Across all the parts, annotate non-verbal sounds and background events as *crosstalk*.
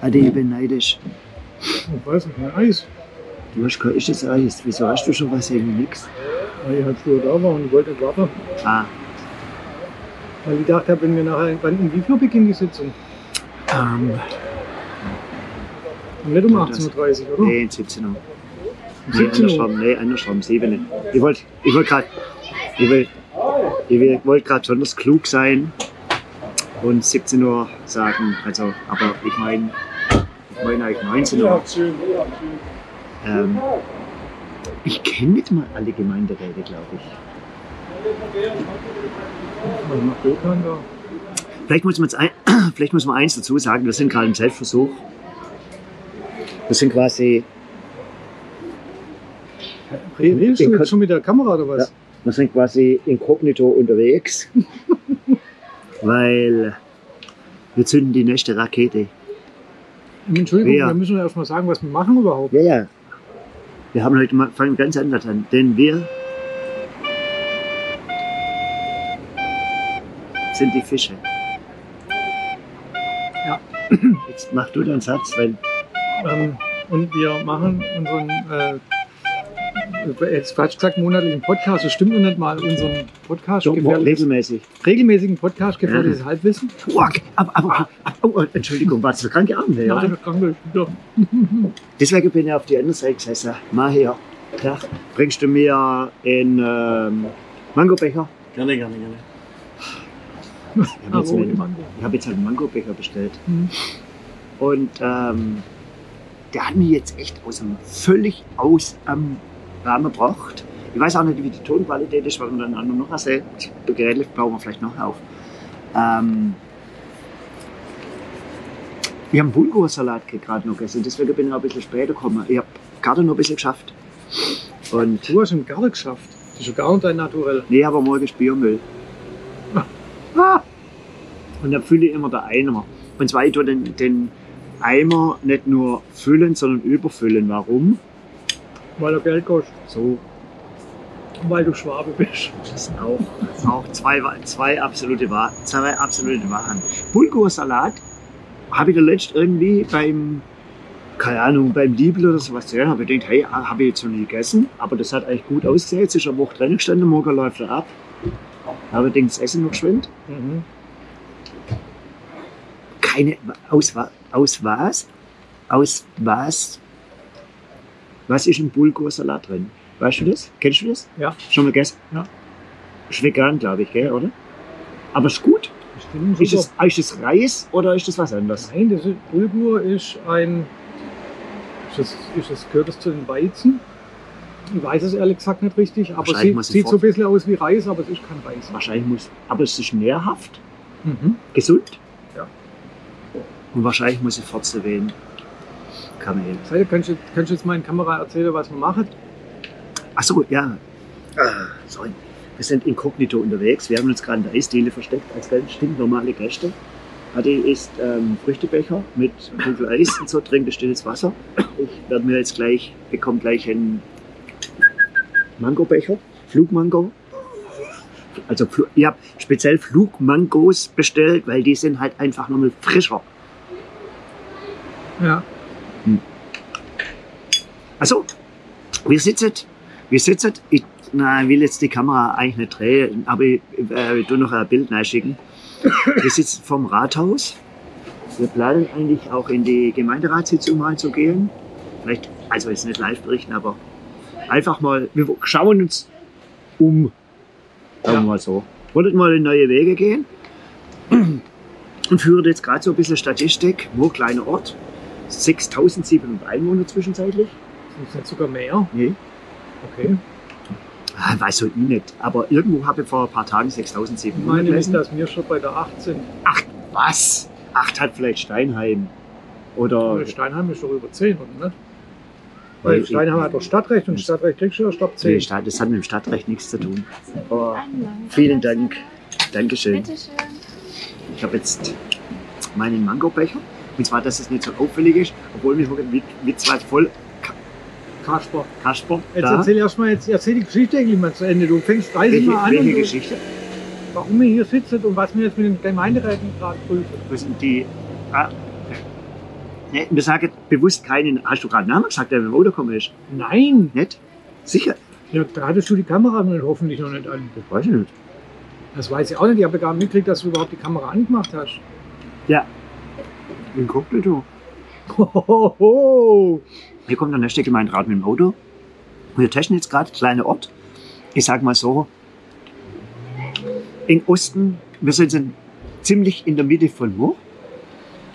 Adi, ich bin neidisch. Ich weiß nicht, ein Eis. Du hast kein echtes Eis. Wieso hast du schon was? Irgendwie nix. Weil ich halt früher da war und wollte warten. Ah, Weil ich dachte, wenn wir nachher, wann, um wie viel beginnt die Sitzung? ähm, Und nicht um Ja, das- 18.30 Uhr, oder? nee, 17 Uhr. Nee, 17 Uhr. andersrum, nee, andersrum, 7 nicht. Ich wollte ich wollt gerade, ich will, ich will, wollte gerade besonders klug sein und 17 Uhr sagen, also, aber ich meine, ich meine eigentlich 19 Uhr. Ähm, ich kenne nicht mal alle Gemeinderäte, glaube ich. Was macht Gökhan da? Vielleicht muss, man jetzt ein, *clears throat* vielleicht muss man eins dazu sagen, wir sind gerade im Selbstversuch. Wir sind quasi, Redest du jetzt schon mit der Kamera oder was? wir sind quasi inkognito unterwegs, *laughs* weil wir zünden die nächste Rakete. Entschuldigung, wir müssen ja erstmal sagen, was wir machen überhaupt. Ja, ja. Wir haben heute mal, fangen ganz anders an, denn wir sind die Fische. Ja. Jetzt mach du deinen Satz, weil Ähm, und wir machen unseren, äh, jetzt falsch gesagt, monatlichen Podcast. Das stimmt noch nicht mal. Unseren Podcast, gefährliches, regelmäßig. regelmäßigen Podcast, gefährliches Halbwissen. Oh, okay. aber, aber, aber, oh, Entschuldigung, warst du kranke Abend? Ja. Nein, krank wieder. *laughs* Deswegen bin ich auf die andere Seite gesessen. Mal her. Ja. Bringst du mir einen ähm, Mangobecher? Gerne, gerne, gerne. Ich habe jetzt, Ah, einen- ich hab jetzt einen Mangobecher bestellt. Mhm. Und ähm, der hat mich jetzt echt aus dem, völlig aus am Rahmen gebracht. Ich weiß auch nicht, wie die Tonqualität ist, weil man dann noch erzählt. Das Gerät bauen wir vielleicht noch auf. Ähm, ich habe einen Bulgursalat gerade noch gegessen, deswegen bin ich auch ein bisschen später gekommen. Ich habe gerade noch ein bisschen geschafft. Und Du hast im Garten geschafft. Das ist ja gar nicht dein Naturell. nee, aber morgen ist Biomüll. Ah. Und dann fülle ich immer der Eimer. Und zwar, ich tue den, den Eimer nicht nur füllen, sondern überfüllen. Warum? Weil er Geld kostet. So, Weil du Schwabe bist. das sind auch, auch zwei, zwei, absolute, zwei absolute Wachen. Bulgursalat habe ich da letzt irgendwie beim, keine Ahnung, beim Liebel oder sowas gesehen. Habe ich gedacht, hey, habe ich jetzt noch nie gegessen. Aber das hat eigentlich gut ausgesehen. Jetzt ist eine Woche drin gestanden, morgen läuft er ab. Aber ich denke, das Essen noch geschwind. Mhm. keine aus, aus was? Aus was? Was ist im Bulgursalat drin? Weißt du das? Kennst du das? Ja. Schon mal gegessen? Ja. Ist vegan, glaube ich, gell, oder? Aber ist gut. Ist super. es, ist es Reis oder ist das was anderes? Nein, das ist, Bulgur ist ein. Ist das, ist das, gehört das zu den Weizen? Ich weiß es ehrlich gesagt nicht richtig, aber es sieht, sieht so ein bisschen aus wie Reis, aber es ist kein Reis. Wahrscheinlich muss. Aber es ist nährhaft, Mhm. gesund. Ja. Und wahrscheinlich muss ich Forze wählen. Kamel. Seite, kannst du, kannst du jetzt mal in Kamera erzählen, was wir machen? Achso, ja. Ah, sorry. Wir sind inkognito unterwegs. Wir haben uns gerade in der Eisdiele versteckt als ganz stinknormale Gäste. Adi isst ähm, Früchtebecher mit Kugel Eis und so, trinkt stilles Wasser. Ich werde mir jetzt gleich, bekomme gleich einen Mangobecher, Flugmango. Also ich habe speziell Flugmangos bestellt, weil die sind halt einfach nochmal frischer. Ja. Also, wir sitzen, wir sitzen, ich, na, ich will jetzt die Kamera eigentlich nicht drehen, aber ich äh, tu noch ein Bild schicken. Wir sitzen vom Rathaus. Wir planen eigentlich auch in die Gemeinderatssitzung mal zu gehen. Vielleicht, also jetzt nicht live berichten, aber einfach mal, wir schauen uns um. Sagen wir Ja. mal so. Wollten mal in neue Wege gehen und führen jetzt gerade so ein bisschen Statistik, wo kleiner Ort, 6700 Einwohner zwischenzeitlich. Sind es nicht sogar mehr? Nee. Okay. Ah, weiß so ich nicht. Aber irgendwo habe ich vor ein paar Tagen Ich 6700 meine nicht, dass wir schon bei der 8 sind. Ach, was? Acht hat vielleicht Steinheim. Oder. Aber Steinheim ist doch über 10, oder nicht? Weil Nee, Steinheim hat doch Stadtrecht und Stadtrecht kriegst du erst ab Nee, 10. Stadt- das hat mit dem Stadtrecht nichts zu tun. Oh, Anlangen. vielen Dank. Dankeschön. Bitteschön. Ich habe jetzt meinen Mangobecher. Und zwar, dass es nicht so auffällig ist, obwohl wir mit, mit zwei voll Kasper. Kasper Jetzt da. erzähl erst mal, jetzt erzähl die Geschichte eigentlich mal zu Ende. Du fängst 30 Welche, Mal an, welche du, Geschichte? warum wir hier sitzen und was wir jetzt mit den Gemeinderäten gerade prüfen. Das sind die. Ah, Nee, wir sagen bewusst keinen. Hast du gerade einen Namen gesagt, der mit dem Auto gekommen ist? Nein! Nicht? Sicher? Ja, da hattest du die Kamera hoffentlich noch nicht an. Das weiß ich nicht. Das weiß ich auch nicht. Ich habe gar nicht mitgekriegt, dass du überhaupt die Kamera angemacht hast. Ja. Inkognito. Hohoho. Hier kommt der nächste Gemeinderat mit dem Auto. Wir testen jetzt gerade, kleiner Ort. Ich sag mal so, im Osten, wir sind in- ziemlich in der Mitte von Murr.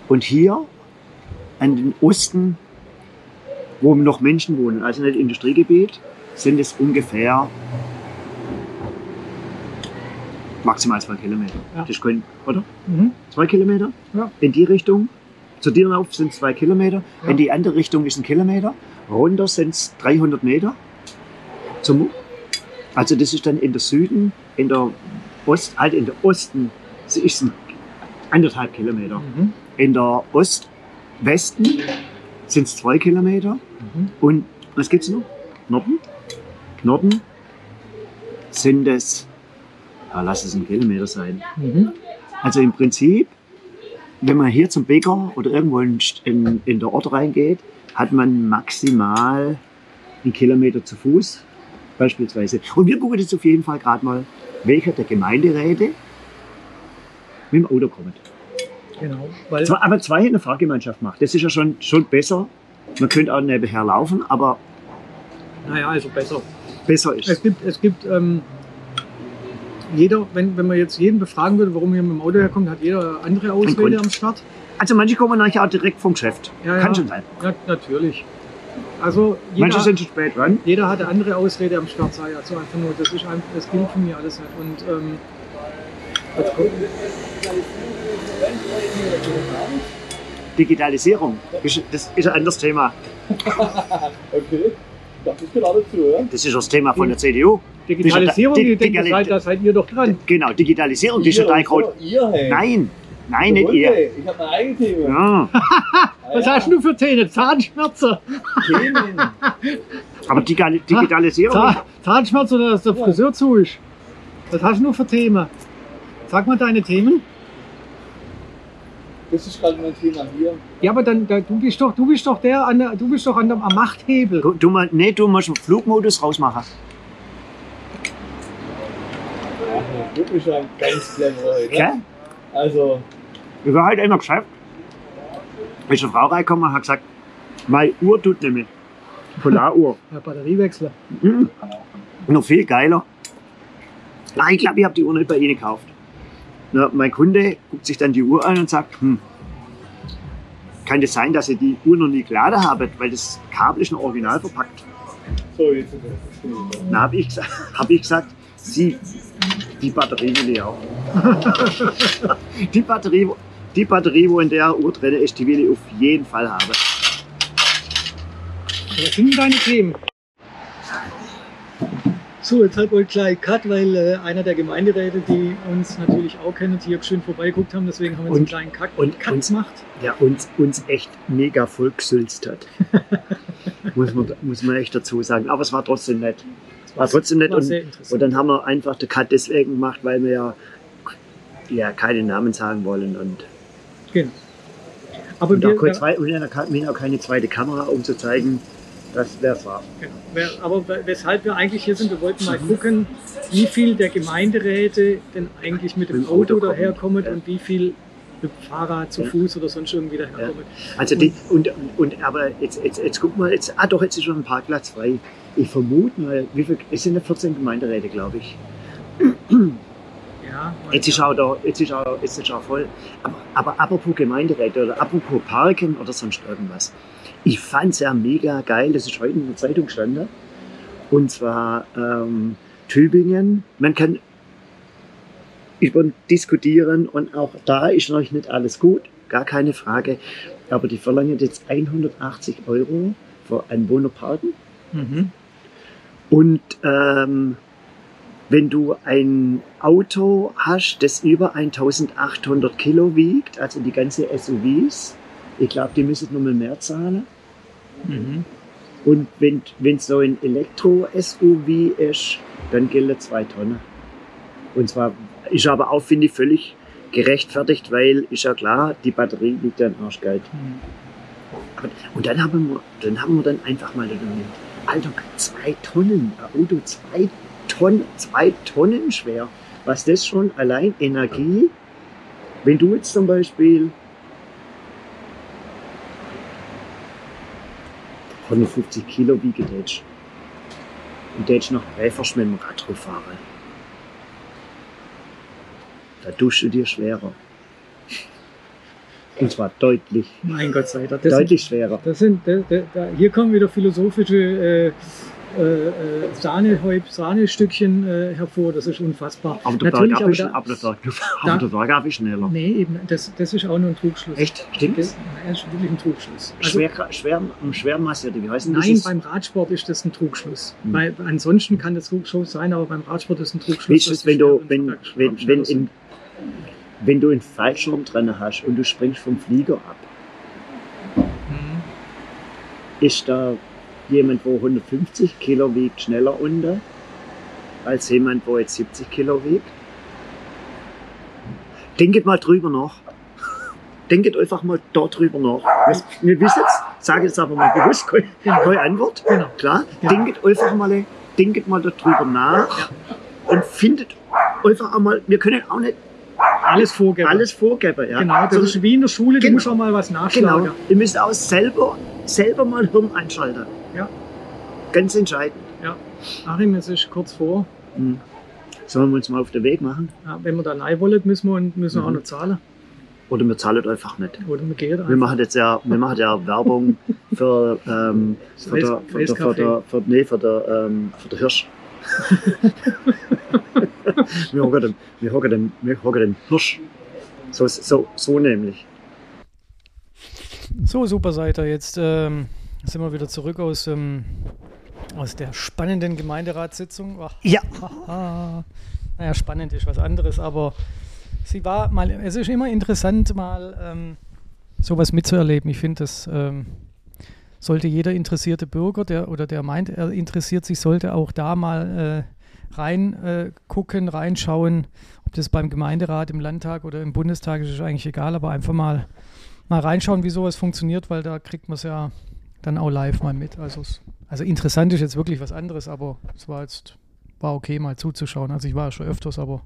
Und hier an den Osten, wo noch Menschen wohnen, also nicht Industriegebiet, sind es ungefähr maximal zwei Kilometer. Ja. Das können, oder? Mhm. Zwei Kilometer? Ja. In die Richtung. Zu dir rauf sind es zwei Kilometer. Ja. In die andere Richtung ist ein Kilometer. Runter sind es 300 Meter. Zum, also das ist dann in der Süden, in der Ost, halt in der Osten, es ist ein anderthalb Kilometer. Mhm. In der Ost-Westen sind es zwei Kilometer. Mhm. Und was gibt's noch? Norden? Norden sind es, ja, lass es ein Kilometer sein. Mhm. Also im Prinzip, wenn man hier zum Bäcker oder irgendwo in, in, in der Ort reingeht, hat man maximal einen Kilometer zu Fuß beispielsweise. Und wir gucken jetzt auf jeden Fall gerade mal, welcher der Gemeinderäte mit dem Auto kommt. Genau. Weil, Zwar, aber zwei in der Fahrgemeinschaft macht. Das ist ja schon, schon besser. Man könnte auch nebenher laufen, aber naja, also besser. besser ist Es gibt, es gibt ähm, jeder, wenn, wenn man jetzt jeden befragen würde, warum er mit dem Auto herkommt, hat jeder andere Ausrede am Start. Also manche kommen nachher auch direkt vom Geschäft. Ja, Kann ja. schon sein. Ja, natürlich. Also jeder, Manche sind schon spät dran. jeder hat eine andere Ausrede am Start, sei also einfach nur, das ist einfach, das gilt für mich alles nicht. Und ähm, jetzt kommt- Digitalisierung, ist- das ist ein anderes Thema. *laughs* Okay, das ist genau dazu, ja? Das ist das Thema von der CDU. Digitalisierung, Dig- ich denke, Digali- seid, da seid ihr doch dran. Genau, Digitalisierung, die ist Ihr so, groß. Ihr, hey. Nein, nein, nicht ihr. hey, Ich habe meine eigene Themen. Ja, *laughs* Was hast du für Zähne? Zahnschmerzen? Themen. *laughs* aber Digali- Digitalisierung, Zahn, Zahnschmerzen oder dass der Friseur zu ist? Was hast du für Themen? Sag mal deine Themen. Das ist gerade mein Thema hier. Ja, aber dann, da, du bist doch, du bist doch der, an der, du bist doch an der, am Machthebel. du, du, mal- nee, du musst den Flugmodus rausmachen. Ja, wirklich schon ganz clever heute. Gell? Also, Ich war heute immer geschafft. Ist eine Frau reingekommen und hat gesagt, meine Uhr tut nicht mehr. Polaruhr. *laughs* Ja, Batteriewechsler. Mhm. Noch viel geiler. Nein, ich glaube, ich habe die Uhr nicht bei Ihnen gekauft. Na, mein Kunde guckt sich dann die Uhr an und sagt, hm, kann das sein, dass Sie die Uhr noch nie geladen haben, weil das Kabel ist noch original verpackt. so jetzt. Dann habe ich, gesagt- *laughs* hab ich gesagt, Sie, die Batterie will ich auch. *laughs* die, Batterie, die Batterie, wo in der Uhr drin ist, die will ich auf jeden Fall haben. Was sind denn deine Themen? So, jetzt halt wohl gleich Cut, weil äh, einer der Gemeinderäte, die uns natürlich auch kennen, hier schön vorbeigeguckt haben, deswegen haben wir jetzt einen Und- kleinen Cut, und- Cut und- gemacht. der uns, uns echt mega vollgesülzt hat. *laughs* muss, man, muss man echt dazu sagen. Aber es war trotzdem nett. Es war trotzdem nett. War Und, und dann haben wir einfach den Cut deswegen gemacht, weil wir ja, ja keine Namen sagen wollen. Und, genau. Aber und, auch wir, keine zwei, und auch keine zweite Kamera, um zu zeigen, dass wer es war. Genau. Aber we- weshalb wir eigentlich hier sind, wir wollten mal gucken, wie viel der Gemeinderäte denn eigentlich mit dem Auto daherkommen ja. und wie viel mit dem Fahrrad, zu Ja. Fuß oder sonst irgendwie daherkommen. Also die, und, und aber jetzt, jetzt, jetzt guck mal, jetzt, ah doch, jetzt ist schon ein Parkplatz frei. Ich vermute mal, wie viel, es sind ja 14 Gemeinderäte, glaube ich. Ja, Jetzt ist auch, da, jetzt ist auch, jetzt ist auch voll. Aber, aber apropos Gemeinderäte oder apropos Parken oder sonst irgendwas. Ich fand es ja mega geil, das ist heute in der Zeitung gestanden. Und zwar ähm, Tübingen. Man kann über diskutieren und auch da ist noch nicht alles gut, gar keine Frage. Aber die verlangen jetzt 180 Euro für Anwohnerparken. Mhm. Und ähm, wenn du ein Auto hast, das über 1800 Kilo wiegt, also die ganze SUVs, ich glaube, die müssen nochmal mehr zahlen. Mhm. Und wenn wenn so ein Elektro-SUV ist, dann gilt zwei Tonnen. Und zwar ist aber auch, finde ich, völlig gerechtfertigt, weil ist ja klar, die Batterie liegt ja im Arschgeld. Mhm. Aber, und dann haben, wir, dann haben wir dann einfach mal gedacht, Alter, zwei Tonnen, ein Auto zwei Tonnen, zwei Tonnen schwer. Was das schon allein Energie, wenn du jetzt zum Beispiel 150 Kilo wiege tätsch und tätsch noch Präfers mit dem Rad fahren, da tust du dir schwerer. Und zwar deutlich, Mein Gott sei Dank. Deutlich schwerer. Das sind, da, da, hier kommen wieder philosophische äh, äh, äh, Sahnehäub, Sahnestückchen äh, hervor. Das ist unfassbar. Aber der Natürlich, Bergab aber ist, da- aber der Berg- aber der Bergab ist schneller. Nee, eben, das, das ist auch nur ein Trugschluss. Echt? Stimmt Das, das ist wirklich ein Trugschluss. Also, Schwer, schwer, Schwermasse, oder wie heißt denn nein, dieses? beim Radsport ist das ein Trugschluss. Hm. Weil ansonsten kann das Trugschluss sein, aber beim Radsport ist ein Trugschluss. Weißt du, wenn du, wenn, wenn, wenn, in, wenn du einen Fallschirm drin hast und du springst vom Flieger ab, Mhm. ist da jemand, wo 150 Kilo wiegt, schneller unter als jemand, wo jetzt 70 Kilo wiegt? Denket mal drüber nach. Denket einfach mal dort drüber nach. Wir- Wir wissen es, sage jetzt aber mal bewusst, keine, keine Antwort. Genau. Klar, Ja. denket einfach mal, denket mal darüber nach und findet einfach einmal, wir können auch nicht Alles vorgeben. alles vorgeben. Ja? Genau, das Sondern- ist wie in der Schule, du Genau. musst auch mal was nachschlagen. Genau. Ihr müsst auch selber, selber mal Hirn einschalten. Ja. Ganz entscheidend. Ja. Achim, es ist kurz vor. Hm. Sollen wir uns mal auf den Weg machen? Ja, wenn wir da rein wollen, müssen wir, müssen wir auch Mhm. noch zahlen. Oder wir zahlen einfach nicht. Oder wir gehen einfach. Wir machen jetzt ja, wir machen ja Werbung *laughs* für, ähm, für, der, für, der, für, der, für, nee, für, der, ähm, für der Hirsch. *laughs* wir hocken den, wir hocken den, wir hocken den Hirsch. So, so, so nämlich. So, super ihr. Jetzt ähm, sind wir wieder zurück aus, ähm, aus der spannenden Gemeinderatssitzung. Ach, Ja. haha. Naja, spannend ist was anderes, aber sie war mal, es ist immer interessant, mal ähm, sowas mitzuerleben. Ich finde, das ähm, sollte jeder interessierte Bürger, der oder der meint, er interessiert sich, sollte auch da mal äh, rein äh, reinschauen. Ob das beim Gemeinderat, im Landtag oder im Bundestag ist, ist eigentlich egal, aber einfach mal mal reinschauen, wie sowas funktioniert, weil da kriegt man es ja dann auch live mal mit. Also, also interessant ist jetzt wirklich was anderes, aber es war jetzt war okay, mal zuzuschauen. Also ich war ja schon öfters, aber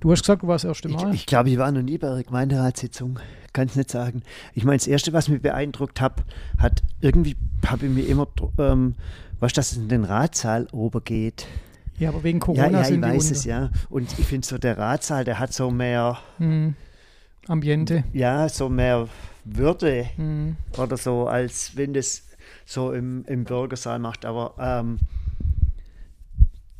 du hast gesagt, du warst das erste Ich, Mal. ich glaube, ich war noch nie bei einer Gemeinderatssitzung. Kann es nicht sagen. Ich meine, das Erste, was mich beeindruckt hat, hat irgendwie, habe ich mir immer, ähm, was dass es in den Ratsaal oben geht. ja, aber wegen Ja, Corona ja, ich sind die weiß es, ja. Und ich finde so, der Ratsaal, der hat so mehr, Hm. Ambiente. ja, so mehr Würde Hm. oder so, als wenn das so im, im Bürgersaal macht. Aber ähm,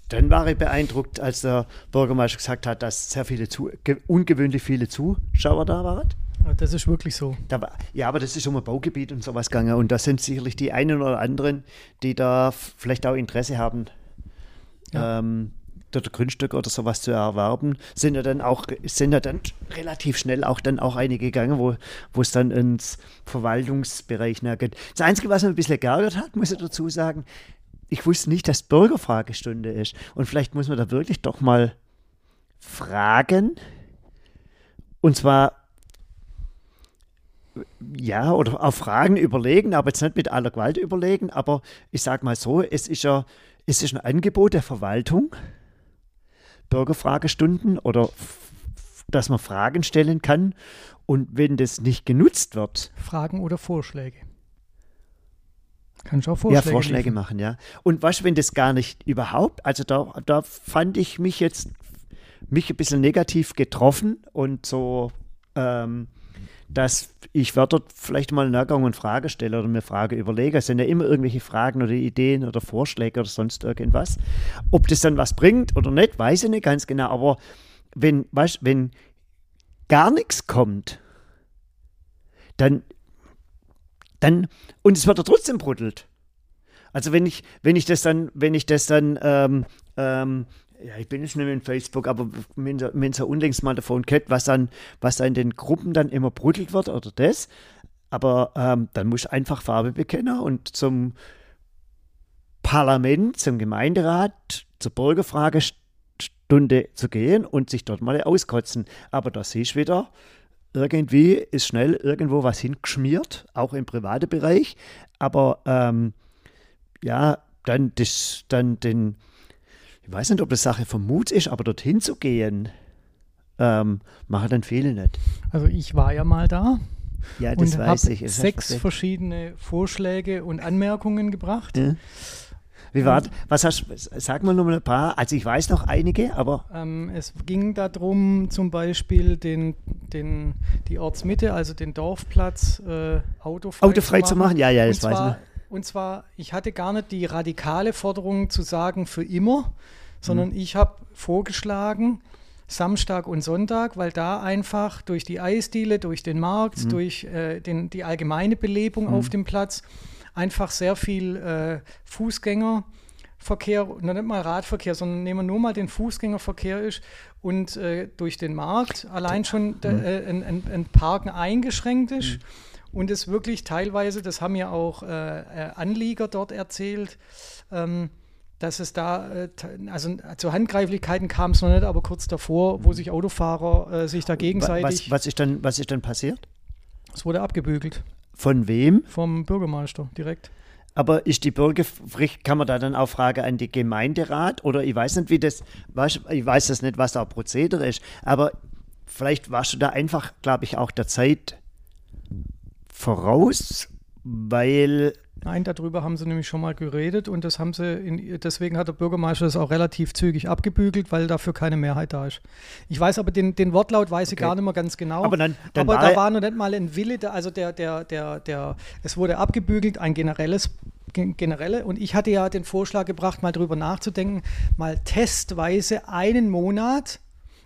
dann war ich beeindruckt, als der Bürgermeister gesagt hat, dass sehr viele, zu, ge- ungewöhnlich viele Zuschauer da waren. Also Das ist wirklich so. Da war, ja, aber das ist um ein Baugebiet und sowas gegangen. Und das sind sicherlich die einen oder anderen, die da vielleicht auch Interesse haben, Ja. ähm, dort Grundstück oder sowas zu erwerben. Sind ja dann auch, sind ja dann relativ schnell auch dann auch einige gegangen, wo, wo es dann ins Verwaltungsbereich nachher geht. Das Einzige, was mich ein bisschen geärgert hat, muss ich dazu sagen, ich wusste nicht, dass Bürgerfragestunde ist. Und vielleicht muss man da wirklich doch mal fragen. Und zwar ja, oder auf Fragen überlegen, aber jetzt nicht mit aller Gewalt überlegen, aber ich sage mal so, es ist ja es ist ein Angebot der Verwaltung, Bürgerfragestunden oder dass man Fragen stellen kann und wenn das nicht genutzt wird, Fragen oder Vorschläge. Kannst du auch ja, Vorschläge Vorschläge liefern. machen, ja. Und was, wenn das gar nicht überhaupt, also da, da fand ich mich jetzt, mich ein bisschen negativ getroffen und so, ähm, dass ich dort vielleicht mal nachgegangen und Frage stelle oder mir Frage überlege. Es sind ja immer irgendwelche Fragen oder Ideen oder Vorschläge oder sonst irgendwas. Ob das dann was bringt oder nicht, weiß ich nicht ganz genau. Aber wenn, weißt, wenn gar nichts kommt, dann, dann, und es wird ja trotzdem bruddelt. Also wenn ich, wenn ich das dann, wenn ich das dann, ähm, ähm, ja, ich bin jetzt nicht mehr in Facebook, aber wenn so unlängst mal davon kennt, was dann, was da in den Gruppen dann immer bruddelt wird oder das, aber ähm, dann muss einfach Farbe bekennen und zum Parlament, zum Gemeinderat, zur Bürgerfragestunde zu gehen und sich dort mal auskotzen. Aber da sehe ich wieder, irgendwie ist schnell irgendwo was hingeschmiert, auch im privaten Bereich. Aber ähm, ja, dann, das, dann den, ich weiß nicht, ob das Sache vom Mut ist, aber dorthin zu gehen, ähm, machen dann viele nicht. Also ich war ja mal da. Ja, das und weiß habe ich. Sechs verschiedene Vorschläge und Anmerkungen gebracht. Ja. Wie war, was hast, sag mal noch mal ein paar. Also ich weiß noch einige, aber Ähm, es ging darum, zum Beispiel den, den, die Ortsmitte, also den Dorfplatz, äh, autofrei, autofrei zu machen, ja, ja, und das weiß zwar, ich. und zwar, ich hatte gar nicht die radikale Forderung zu sagen für immer, Mhm. sondern ich habe vorgeschlagen, Samstag und Sonntag, weil da einfach durch die Eisdiele, durch den Markt, Mhm. durch äh, den, die allgemeine Belebung auf dem Platz einfach sehr viel äh, Fußgängerverkehr, noch nicht mal Radverkehr, sondern nehmen wir nur mal den Fußgängerverkehr ist und äh, durch den Markt allein schon der, äh, ein, ein, ein Parken eingeschränkt ist. Und es wirklich teilweise, das haben ja auch äh, äh, Anlieger dort erzählt, ähm, dass es da, äh, also zu Handgreiflichkeiten kam es noch nicht, aber kurz davor, wo sich Autofahrer äh, sich da gegenseitig, was, was, ist dann, was ist dann passiert? es wurde abgebügelt Von wem? vom Bürgermeister direkt. Aber ist die Bürgerpflicht, kann man da dann auch fragen an die Gemeinderat? Oder ich weiß nicht, wie das, ich weiß das nicht, was da Prozedere ist, aber vielleicht warst du da einfach, glaube ich, auch der Zeit voraus, weil Nein, darüber haben sie nämlich schon mal geredet und das haben sie, in, deswegen hat der Bürgermeister das auch relativ zügig abgebügelt, weil dafür keine Mehrheit da ist. Ich weiß aber den, den Wortlaut weiß ich Okay. gar nicht mehr ganz genau. Aber dann- dann aber war da war noch nicht mal ein Wille, also der, der, der, der, es wurde abgebügelt, ein generelles gen- generelle und ich hatte ja den Vorschlag gebracht, mal drüber nachzudenken, mal testweise einen Monat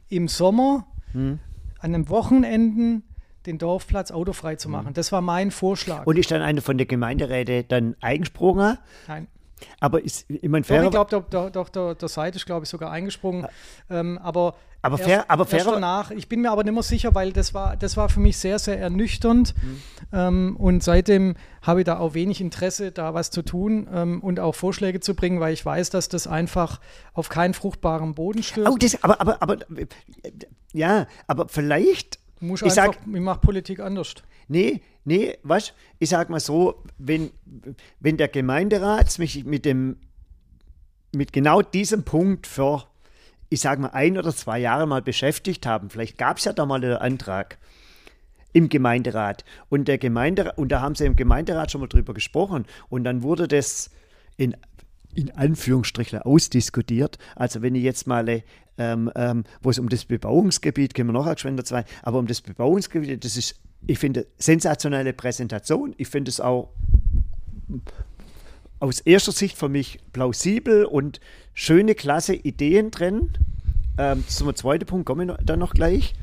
im Sommer Hm. an einem Wochenenden den Dorfplatz autofrei zu machen. Das war mein Vorschlag. Und ist dann eine von der Gemeinderäte dann eingesprungen. Nein. Aber ist, ich meine, Doch, fair, ich glaube, der, der, der, der, Seite ist, glaube ich, sogar eingesprungen. Ähm, aber Aber erst, fair- aber erst fairer- danach, ich bin mir aber nicht mehr sicher, weil das war, das war für mich sehr, sehr ernüchternd. Mhm. Ähm, und seitdem habe ich da auch wenig Interesse, da was zu tun ähm, und auch Vorschläge zu bringen, weil ich weiß, dass das einfach auf keinen fruchtbaren Boden stößt. oh, das, aber, aber, aber, äh, ja, aber vielleicht, Du musst ich einfach, sag- ich mache Politik anders. Nee, nee, was? Ich sag mal so, wenn, wenn der Gemeinderat mich mit dem, mit genau diesem Punkt für, ich sag mal, ein oder zwei Jahre mal beschäftigt haben, vielleicht gab es ja da mal einen Antrag im Gemeinderat und der Gemeinderat, und da haben sie im Gemeinderat schon mal drüber gesprochen und dann wurde das in, in Anführungsstrichen ausdiskutiert. Also wenn ich jetzt mal, ähm, ähm, wo es um das Bebauungsgebiet, können wir noch geschwind dazu, aber um das Bebauungsgebiet, das ist, ich finde, sensationelle Präsentation. Ich finde es auch aus erster Sicht für mich plausibel und schöne, klasse Ideen drin. Ähm, zum zweiten Punkt komme ich dann noch gleich.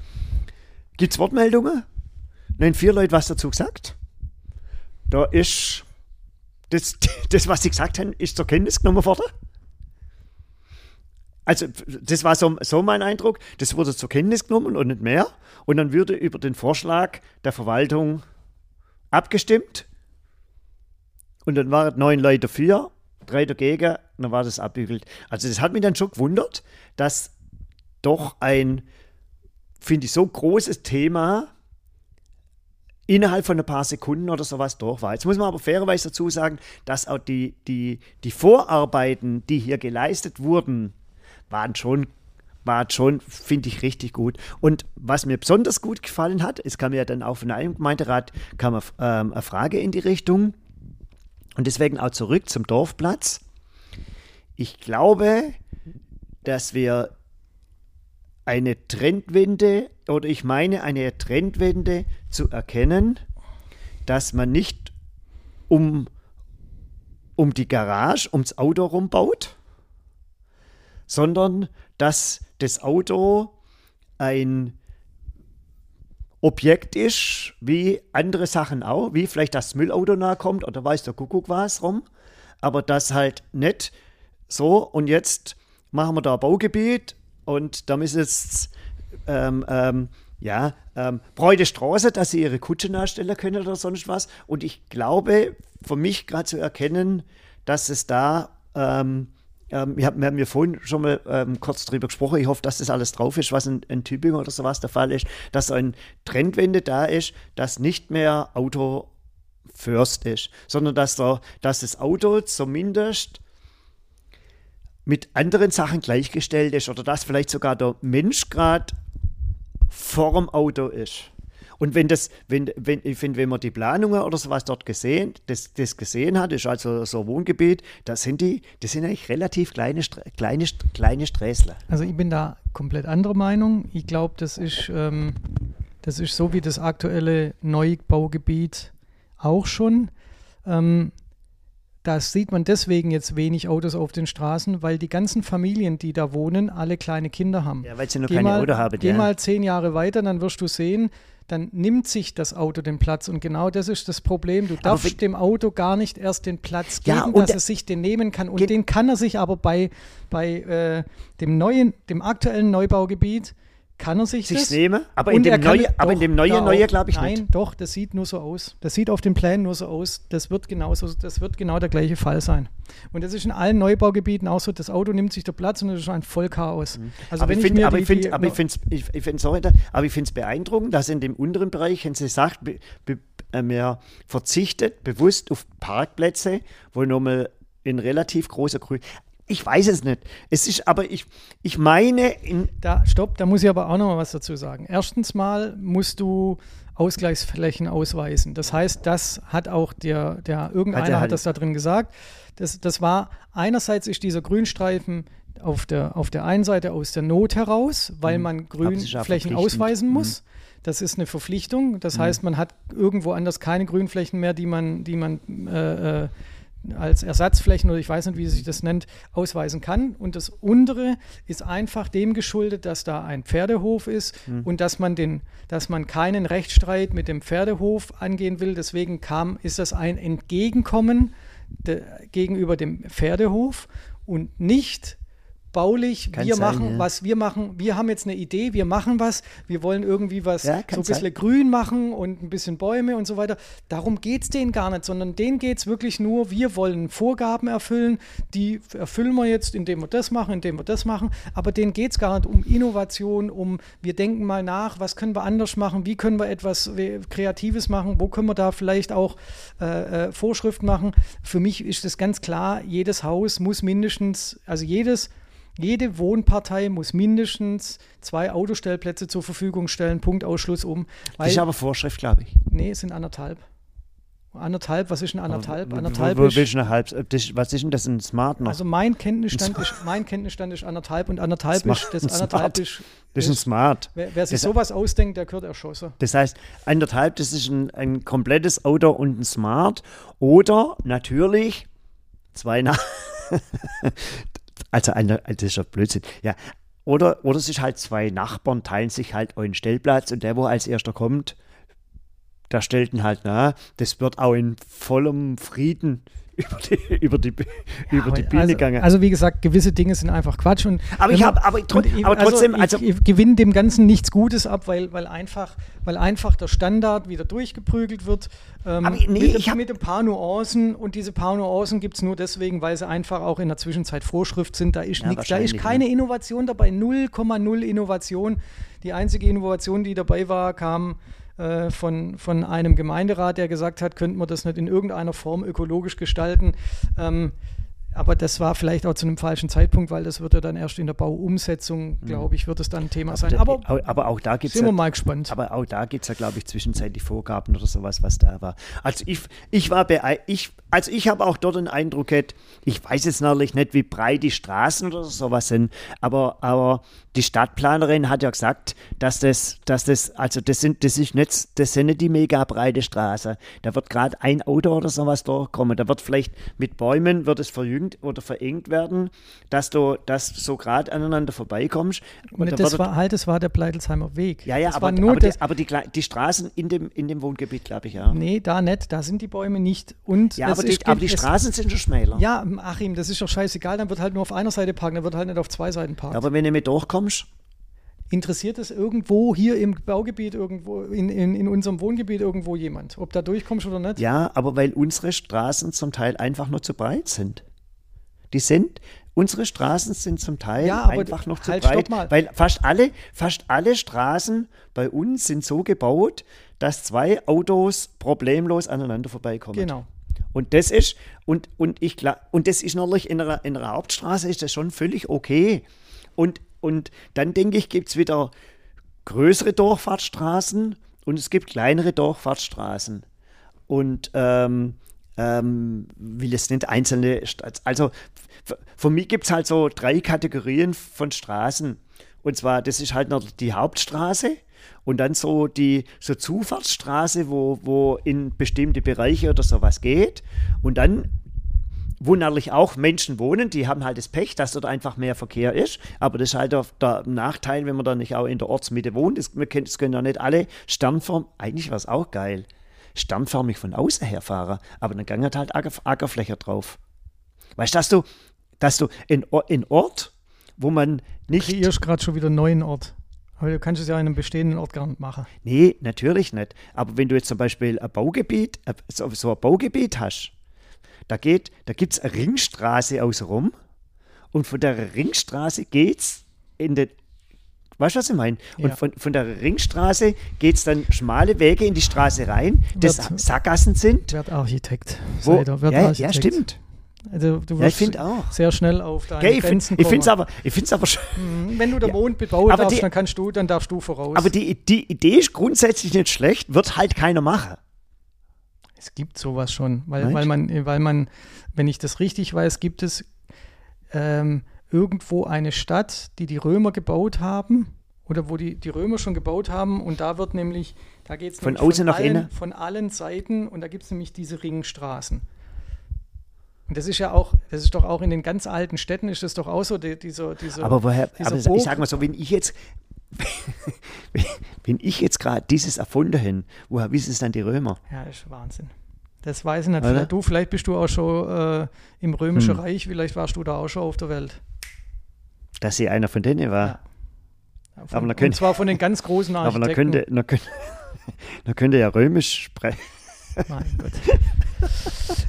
Gibt es Wortmeldungen? Nein, vier Leute was dazu gesagt. Da ist das, *laughs* das, was sie gesagt haben, ist zur Kenntnis genommen worden. Also, das war so, so mein Eindruck. Das wurde zur Kenntnis genommen und nicht mehr. Und dann würde über den Vorschlag der Verwaltung abgestimmt. Und dann waren neun Leute dafür, drei dagegen, und dann war das abbügelt. Also, das hat mich dann schon gewundert, dass doch ein, finde ich, so großes Thema innerhalb von ein paar Sekunden oder sowas durch war. Jetzt muss man aber fairerweise dazu sagen, dass auch die, die, die Vorarbeiten, die hier geleistet wurden, waren schon, waren schon finde ich, richtig gut. Und was mir besonders gut gefallen hat, es kam ja dann auch von einem Gemeinderat kam eine, ähm, eine Frage in die Richtung und deswegen auch zurück zum Dorfplatz. Ich glaube, dass wir eine Trendwende oder ich meine eine Trendwende zu erkennen, dass man nicht um, um die Garage, ums Auto rumbaut, sondern dass das Auto ein Objekt ist, wie andere Sachen auch, wie vielleicht das Müllauto nahe kommt oder weiß der Kuckuck was rum, aber das halt nicht so und jetzt machen wir da Baugebiet und da müssen jetzt ähm, ähm, ja, ähm, Bräute Straße, dass sie ihre Kutsche nachstellen können oder sonst was. Und ich glaube, für mich gerade zu erkennen, dass es da ähm, ähm, wir, haben, wir haben ja vorhin schon mal ähm, kurz drüber gesprochen. Ich hoffe, dass das alles drauf ist, was in, in Tübingen oder sowas der Fall ist, dass ein Trendwende da ist, dass nicht mehr Auto first ist, sondern dass, der, dass das Auto zumindest mit anderen Sachen gleichgestellt ist oder dass vielleicht sogar der Mensch gerade vor dem Auto ist. Und wenn das, wenn, wenn, ich finde, wenn man die Planungen oder sowas dort gesehen, das, das gesehen hat, ist also so ein Wohngebiet, das sind die, das sind eigentlich relativ kleine, kleine, kleine Sträßler. Also ich bin da komplett anderer Meinung. Ich glaube, das ist, ähm, das ist so wie das aktuelle Neubaugebiet auch schon. Ähm, da sieht man deswegen jetzt wenig Autos auf den Straßen, weil die ganzen Familien, die da wohnen, alle kleine Kinder haben. Ja, weil sie noch geh keine mal, Auto haben. Geh ja. mal zehn Jahre weiter, dann wirst du sehen, dann nimmt sich das Auto den Platz. Und genau das ist das Problem. Du darfst dem Auto gar nicht erst den Platz geben, ja, dass er sich den nehmen kann. Und den kann er sich aber bei, bei äh, dem neuen, dem aktuellen Neubaugebiet kann er sich Sich's das? nehmen, aber in, dem neue, aber in dem neuen, neue glaube ich nein, nicht. Nein, doch, das sieht nur so aus. Das sieht auf den Plänen nur so aus. Das wird genauso, das wird genau der gleiche Fall sein. Und das ist in allen Neubaugebieten auch so, das Auto nimmt sich der Platz und das ist ein Vollchaos. Mhm. Also aber, ich find, aber, ich find, aber ich finde es ich, ich sorry, aber ich find's beeindruckend, dass in dem unteren Bereich, wenn sie sagt, be, be, äh, mehr verzichtet bewusst auf Parkplätze, wo nochmal in relativ großer Grün. Ich weiß es nicht. Es ist aber, ich, ich meine. da, stopp, da muss ich aber auch noch mal was dazu sagen. Erstens mal musst du Ausgleichsflächen ausweisen. Das heißt, das hat auch der, der irgendeiner hat, hat das da drin gesagt. Das, das war, einerseits ist dieser Grünstreifen auf der, auf der einen Seite aus der Not heraus, weil mhm. man Grünflächen ausweisen mhm. muss. Das ist eine Verpflichtung. Das mhm. heißt, man hat irgendwo anders keine Grünflächen mehr, die man, die man äh, äh, als Ersatzflächen oder ich weiß nicht, wie sich das nennt, ausweisen kann. Und das untere ist einfach dem geschuldet, dass da ein Pferdehof ist mhm. und dass man den, dass man keinen Rechtsstreit mit dem Pferdehof angehen will. Deswegen kam, ist das ein Entgegenkommen de, gegenüber dem Pferdehof und nicht baulich, kann wir sein, machen, ja. was wir machen. Wir haben jetzt eine Idee, wir machen was, wir wollen irgendwie was ja, so ein bisschen sein. grün machen und ein bisschen Bäume und so weiter. Darum geht es denen gar nicht, sondern denen geht es wirklich nur, wir wollen Vorgaben erfüllen, die erfüllen wir jetzt, indem wir das machen, indem wir das machen, aber denen geht es gar nicht um Innovation, um wir denken mal nach, was können wir anders machen, wie können wir etwas Kreatives machen, wo können wir da vielleicht auch äh, äh Vorschriften machen. Für mich ist das ganz klar, jedes Haus muss mindestens, also jedes jede Wohnpartei muss mindestens zwei Autostellplätze zur Verfügung stellen, Punkt Ausschluss um. Weil, das ist aber Vorschrift, glaube ich. Nee, es sind anderthalb. Anderthalb, was ist ein anderthalb? anderthalb wo, wo, ist, eine halb, was ist denn das ein Smart noch? Also mein Kenntnisstand, ist, mein Kenntnisstand ist anderthalb und anderthalb Smart, ist das anderthalb ist, das ist ein Smart. Wer, wer sich das, sowas ausdenkt, der gehört erschossen. Das heißt, anderthalb, das ist ein, ein komplettes Auto und ein Smart. Oder natürlich zwei nach. *laughs* Also, das ist ja Blödsinn. Ja. Oder, oder es ist halt zwei Nachbarn, teilen sich halt einen Stellplatz und der, wo als erster kommt, der stellt ihn halt nach. Das wird auch in vollem Frieden über die, über die, ja, über die Bühne also, gegangen. Also wie gesagt, gewisse Dinge sind einfach Quatsch. Und aber ich habe, aber, aber, trotzdem, also, ich, ich gewinne dem Ganzen nichts Gutes ab, weil, weil, einfach, weil einfach der Standard wieder durchgeprügelt wird. Ähm, aber, nee, mit, mit ein paar Nuancen und diese paar Nuancen gibt es nur deswegen, weil sie einfach auch in der Zwischenzeit Vorschrift sind. Da ist ja, nichts, da ist keine ja. Innovation dabei, 0,0 Innovation. Die einzige Innovation, die dabei war, kam von, von einem Gemeinderat, der gesagt hat, könnten wir das nicht in irgendeiner Form ökologisch gestalten. Ähm, aber das war vielleicht auch zu einem falschen Zeitpunkt, weil das wird ja dann erst in der Bauumsetzung, mhm. glaube ich, wird es dann ein Thema aber sein. aber, aber, auch da gibt es. Sind ja, wir mal gespannt. Aber auch da gibt es ja, glaube ich, zwischenzeitlich Vorgaben oder sowas, was da war. Also ich, ich war bei, ich, also ich habe auch dort den Eindruck gehabt, ich weiß jetzt natürlich nicht, wie breit die Straßen oder sowas sind, aber, aber die Stadtplanerin hat ja gesagt, dass das, dass das, also das sind, das ist nicht, das sind nicht die mega breite Straße. Da wird gerade ein Auto oder sowas durchkommen. Da wird vielleicht mit Bäumen wird es verjüngt oder verengt werden, dass du, dass so gerade aneinander vorbeikommst. Und das war halt, das war der Pleitelsheimer Weg. Ja, ja, das aber, aber, die, aber die, die, Straßen in dem, in dem Wohngebiet, glaube ich, ja. Nee, da nicht, da sind die Bäume nicht. Und ja, aber die, ist, aber die Straßen sind schon schmäler. Ja, Achim, das ist doch scheißegal, dann wird halt nur auf einer Seite parken, dann wird halt nicht auf zwei Seiten parken. Aber wenn du mit durchkommst, interessiert es irgendwo hier im Baugebiet, irgendwo in, in, in unserem Wohngebiet irgendwo jemand, ob da durchkommst oder nicht? Ja, aber weil unsere Straßen zum Teil einfach nur zu breit sind. Die sind, unsere Straßen sind zum Teil Ja, aber einfach noch zu halt, breit, weil fast alle, fast alle Straßen bei uns sind so gebaut, dass zwei Autos problemlos aneinander vorbeikommen. Genau. Und das ist, und, und ich und das ist natürlich in einer, in einer Hauptstraße ist das schon völlig okay. Und, und dann denke ich, gibt es wieder größere Durchfahrtsstraßen und es gibt kleinere Durchfahrtsstraßen. Und ähm, ähm, will es nicht einzelne, also für mich gibt es halt so drei Kategorien von Straßen. Und zwar, das ist halt noch die Hauptstraße und dann so die so Zufahrtsstraße, wo, wo in bestimmte Bereiche oder sowas geht. Und dann wo natürlich auch Menschen wohnen, die haben halt das Pech, dass dort einfach mehr Verkehr ist. Aber das ist halt der, der Nachteil, wenn man dann nicht auch in der Ortsmitte wohnt. Das, das können ja nicht alle sternförmig, eigentlich wäre es auch geil, sternförmig von außen herfahren. Aber dann gang halt Acker, Ackerfläche drauf. Weißt du, dass du, dass du in, in Ort, wo man nicht. Kreierst gerade schon wieder einen neuen Ort. Aber du kannst es ja in einem bestehenden Ort gar nicht machen. Nee, natürlich nicht. Aber wenn du jetzt zum Beispiel ein Baugebiet, äh, so, so ein Baugebiet hast, da, geht, da gibt es eine Ringstraße außenrum und von der Ringstraße geht's in den. Weißt du, was ich meine? Und Ja. von, von der Ringstraße geht es dann schmale Wege in die Straße rein, das Wird- Sackgassen sind. Werd Architekt. Wo, Seid ihr, werd ja, ja, Architekt. stimmt. Also, du Ja, ich wirst finde auch. sehr schnell auf deine Gell, ich Grenzen finde es aber, ich find's aber schon. Mhm, Wenn du den Mond bebauen Aber darfst, die- dann kannst du, dann darfst du voraus. Aber die, die Idee ist grundsätzlich nicht schlecht, wird halt keiner machen. Es gibt sowas schon, weil, Meinst weil man, weil man, wenn ich das richtig weiß, gibt es ähm, irgendwo eine Stadt, die die Römer gebaut haben oder wo die, die Römer schon gebaut haben und da wird nämlich, da geht es Von außen nach allen, innen? von allen Seiten und da gibt es nämlich diese Ringstraßen. Und das ist ja auch, das ist doch auch in den ganz alten Städten ist das doch auch so, die, dieser, dieser, Aber woher, dieser aber ich Burg- sag mal so, wenn ich jetzt, *laughs* wenn ich jetzt gerade dieses erfunden hätte, woher wissen es dann die Römer? Ja, das ist Wahnsinn. Das weiß ich nicht. Oder? Vielleicht, du, vielleicht bist du auch schon äh, im Römischen Hm. Reich, vielleicht warst du da auch schon auf der Welt. Dass sie einer von denen war. Ja. Ja, Aber Von, da könnt- und zwar von den ganz großen Aber Architekten. dann könnte, dann könnte, *laughs* dann könnte ja römisch sprechen. Mein Gott.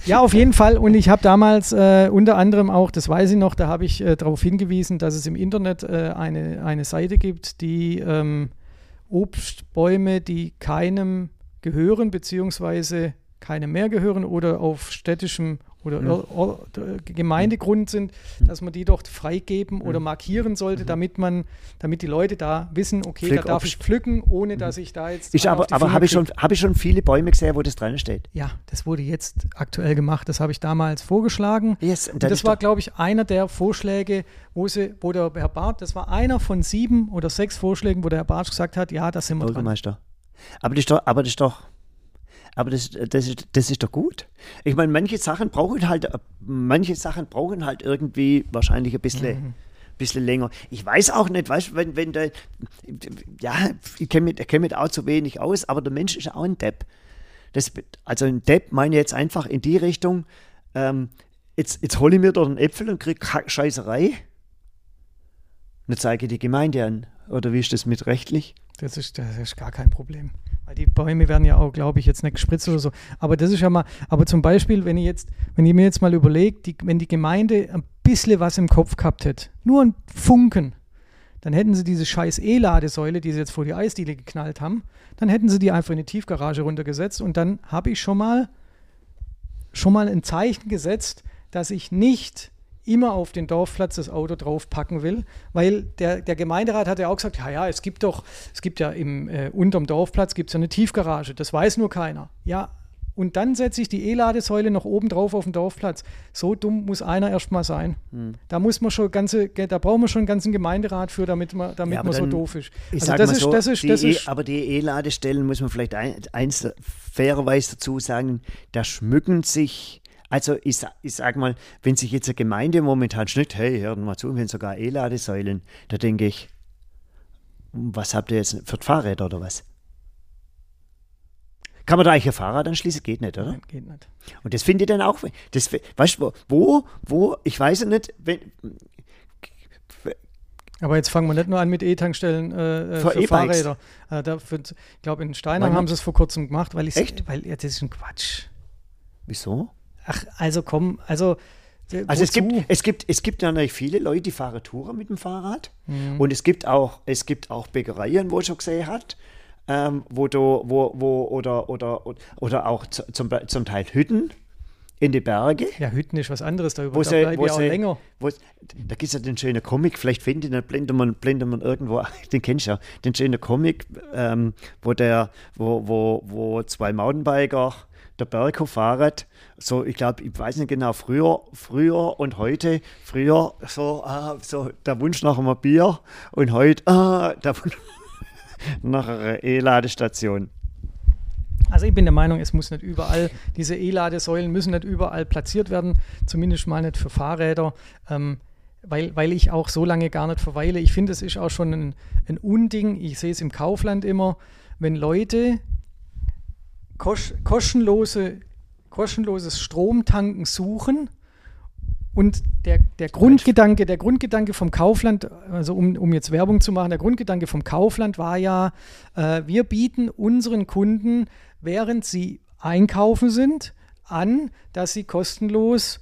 Ja, auf jeden Fall. Und ich habe damals äh, unter anderem auch, das weiß ich noch, da habe ich äh, darauf hingewiesen, dass es im Internet äh, eine, eine Seite gibt, die ähm, Obstbäume, die keinem gehören, beziehungsweise keinem mehr gehören oder auf städtischem oder Mhm. Gemeindegrund sind, dass man die doch freigeben oder Mhm. markieren sollte, damit man, damit die Leute da wissen, okay, Pflück da darf ich pflücken, ohne dass ich da jetzt auf aber aber habe ich, schon, hab ich schon viele Bäume gesehen, wo das dran steht. Ja, das wurde jetzt aktuell gemacht. Das habe ich damals vorgeschlagen. Yes, und Und das war, glaube ich, einer der Vorschläge, wo, sie, wo der Herr Barth, das war einer von sieben oder sechs Vorschlägen, wo der Herr Barth gesagt hat, ja, da sind wir dran. Aber das ist doch, aber das ist doch, aber das, das, ist, das ist doch gut. Ich meine, manche Sachen brauchen halt, manche Sachen brauchen halt irgendwie wahrscheinlich ein bisschen, Mhm. bisschen länger. Ich weiß auch nicht, weißt du, wenn, wenn der, ja, ich kenne mich, kenn mich auch zu wenig aus, aber der Mensch ist ja auch ein Depp. Das, also ein Depp meine ich jetzt einfach in die Richtung, ähm, jetzt, jetzt hole ich mir dort einen Äpfel und kriege Scheißerei. Und dann zeige ich die Gemeinde an. Oder wie ist das mit rechtlich? Das ist, das ist gar kein Problem. Die Bäume werden ja auch, glaube ich, jetzt nicht gespritzt oder so. Aber das ist ja mal, aber zum Beispiel, wenn ich jetzt, wenn ihr mir jetzt mal überlegt, die, wenn die Gemeinde ein bisschen was im Kopf gehabt hätte, nur ein Funken, dann hätten sie diese scheiß E-Ladesäule, die sie jetzt vor die Eisdiele geknallt haben, dann hätten sie die einfach in die Tiefgarage runtergesetzt und dann habe ich schon mal, schon mal ein Zeichen gesetzt, dass ich nicht immer auf den Dorfplatz das Auto draufpacken will, weil der, der Gemeinderat hat ja auch gesagt, ja, ja, es gibt doch, es gibt ja im, äh, unterm Dorfplatz gibt es ja eine Tiefgarage, das weiß nur keiner. Ja, und dann setze ich die E-Ladesäule noch oben drauf auf den Dorfplatz. So dumm muss einer erstmal sein. Hm. Da muss man schon ganze, da brauchen wir schon einen ganzen Gemeinderat für, damit man, damit Ja, man so doof ist. Ich Also das ist, so, das ist, das e, ist, aber die E-Ladestellen muss man vielleicht ein, eins fairerweise dazu sagen, da schmücken sich, also ich, ich sag mal, wenn sich jetzt eine Gemeinde momentan schnitten, hey, hört mal zu, wenn sogar E-Ladesäulen, da denke ich, was habt ihr jetzt für Fahrräder oder was? Kann man da eigentlich ein Fahrrad anschließen? Geht nicht, oder? Nein, geht nicht. Und das finde ich dann auch, das, weißt du, wo, wo, ich weiß ja nicht, wenn, Aber jetzt fangen wir nicht nur an mit E-Tankstellen äh, äh, Für für, E-Bikes. Fahrräder. Äh, da für, ich glaube, in Steinheim haben sie es vor kurzem gemacht, weil ich Echt? weil ja, das ist ein Quatsch. wieso? Ach, also komm, also Äh, Also es gibt, wozu? es, gibt, es gibt natürlich viele Leute, die fahren Touren mit dem Fahrrad. Mhm. Und es gibt auch, es gibt auch Bäckereien, wo ich schon gesehen hat, ähm, wo du, wo, wo, oder, oder, oder auch zu- zum, zum Teil Hütten in die Berge. Ja, Hütten ist was anderes, da, Wo da sie, wo auch sie, länger. Wo, da gibt es ja den schönen Comic, vielleicht findet den, blendet man, blendet man irgendwo, *laughs* den kennst du ja, den schönen Comic, ähm, wo, der, wo, wo, wo zwei Mountainbiker der Berg hochfahren. So, ich glaube, ich weiß nicht genau, früher, früher und heute, früher so, ah, so der Wunsch nach einem Bier und heute ah, der Wunsch *laughs* nach einer E-Ladestation. Also ich bin der Meinung, es muss nicht überall, diese E-Ladesäulen müssen nicht überall platziert werden, zumindest mal nicht für Fahrräder, ähm, weil, weil ich auch so lange gar nicht verweile. Ich finde, es ist auch schon ein, ein Unding, ich sehe es im Kaufland immer, wenn Leute kostenlose, kostenloses Stromtanken suchen und der, der Grundgedanke, der Grundgedanke vom Kaufland, also um, um jetzt Werbung zu machen, der Grundgedanke vom Kaufland war ja, äh, wir bieten unseren Kunden, während sie einkaufen sind, an, dass sie kostenlos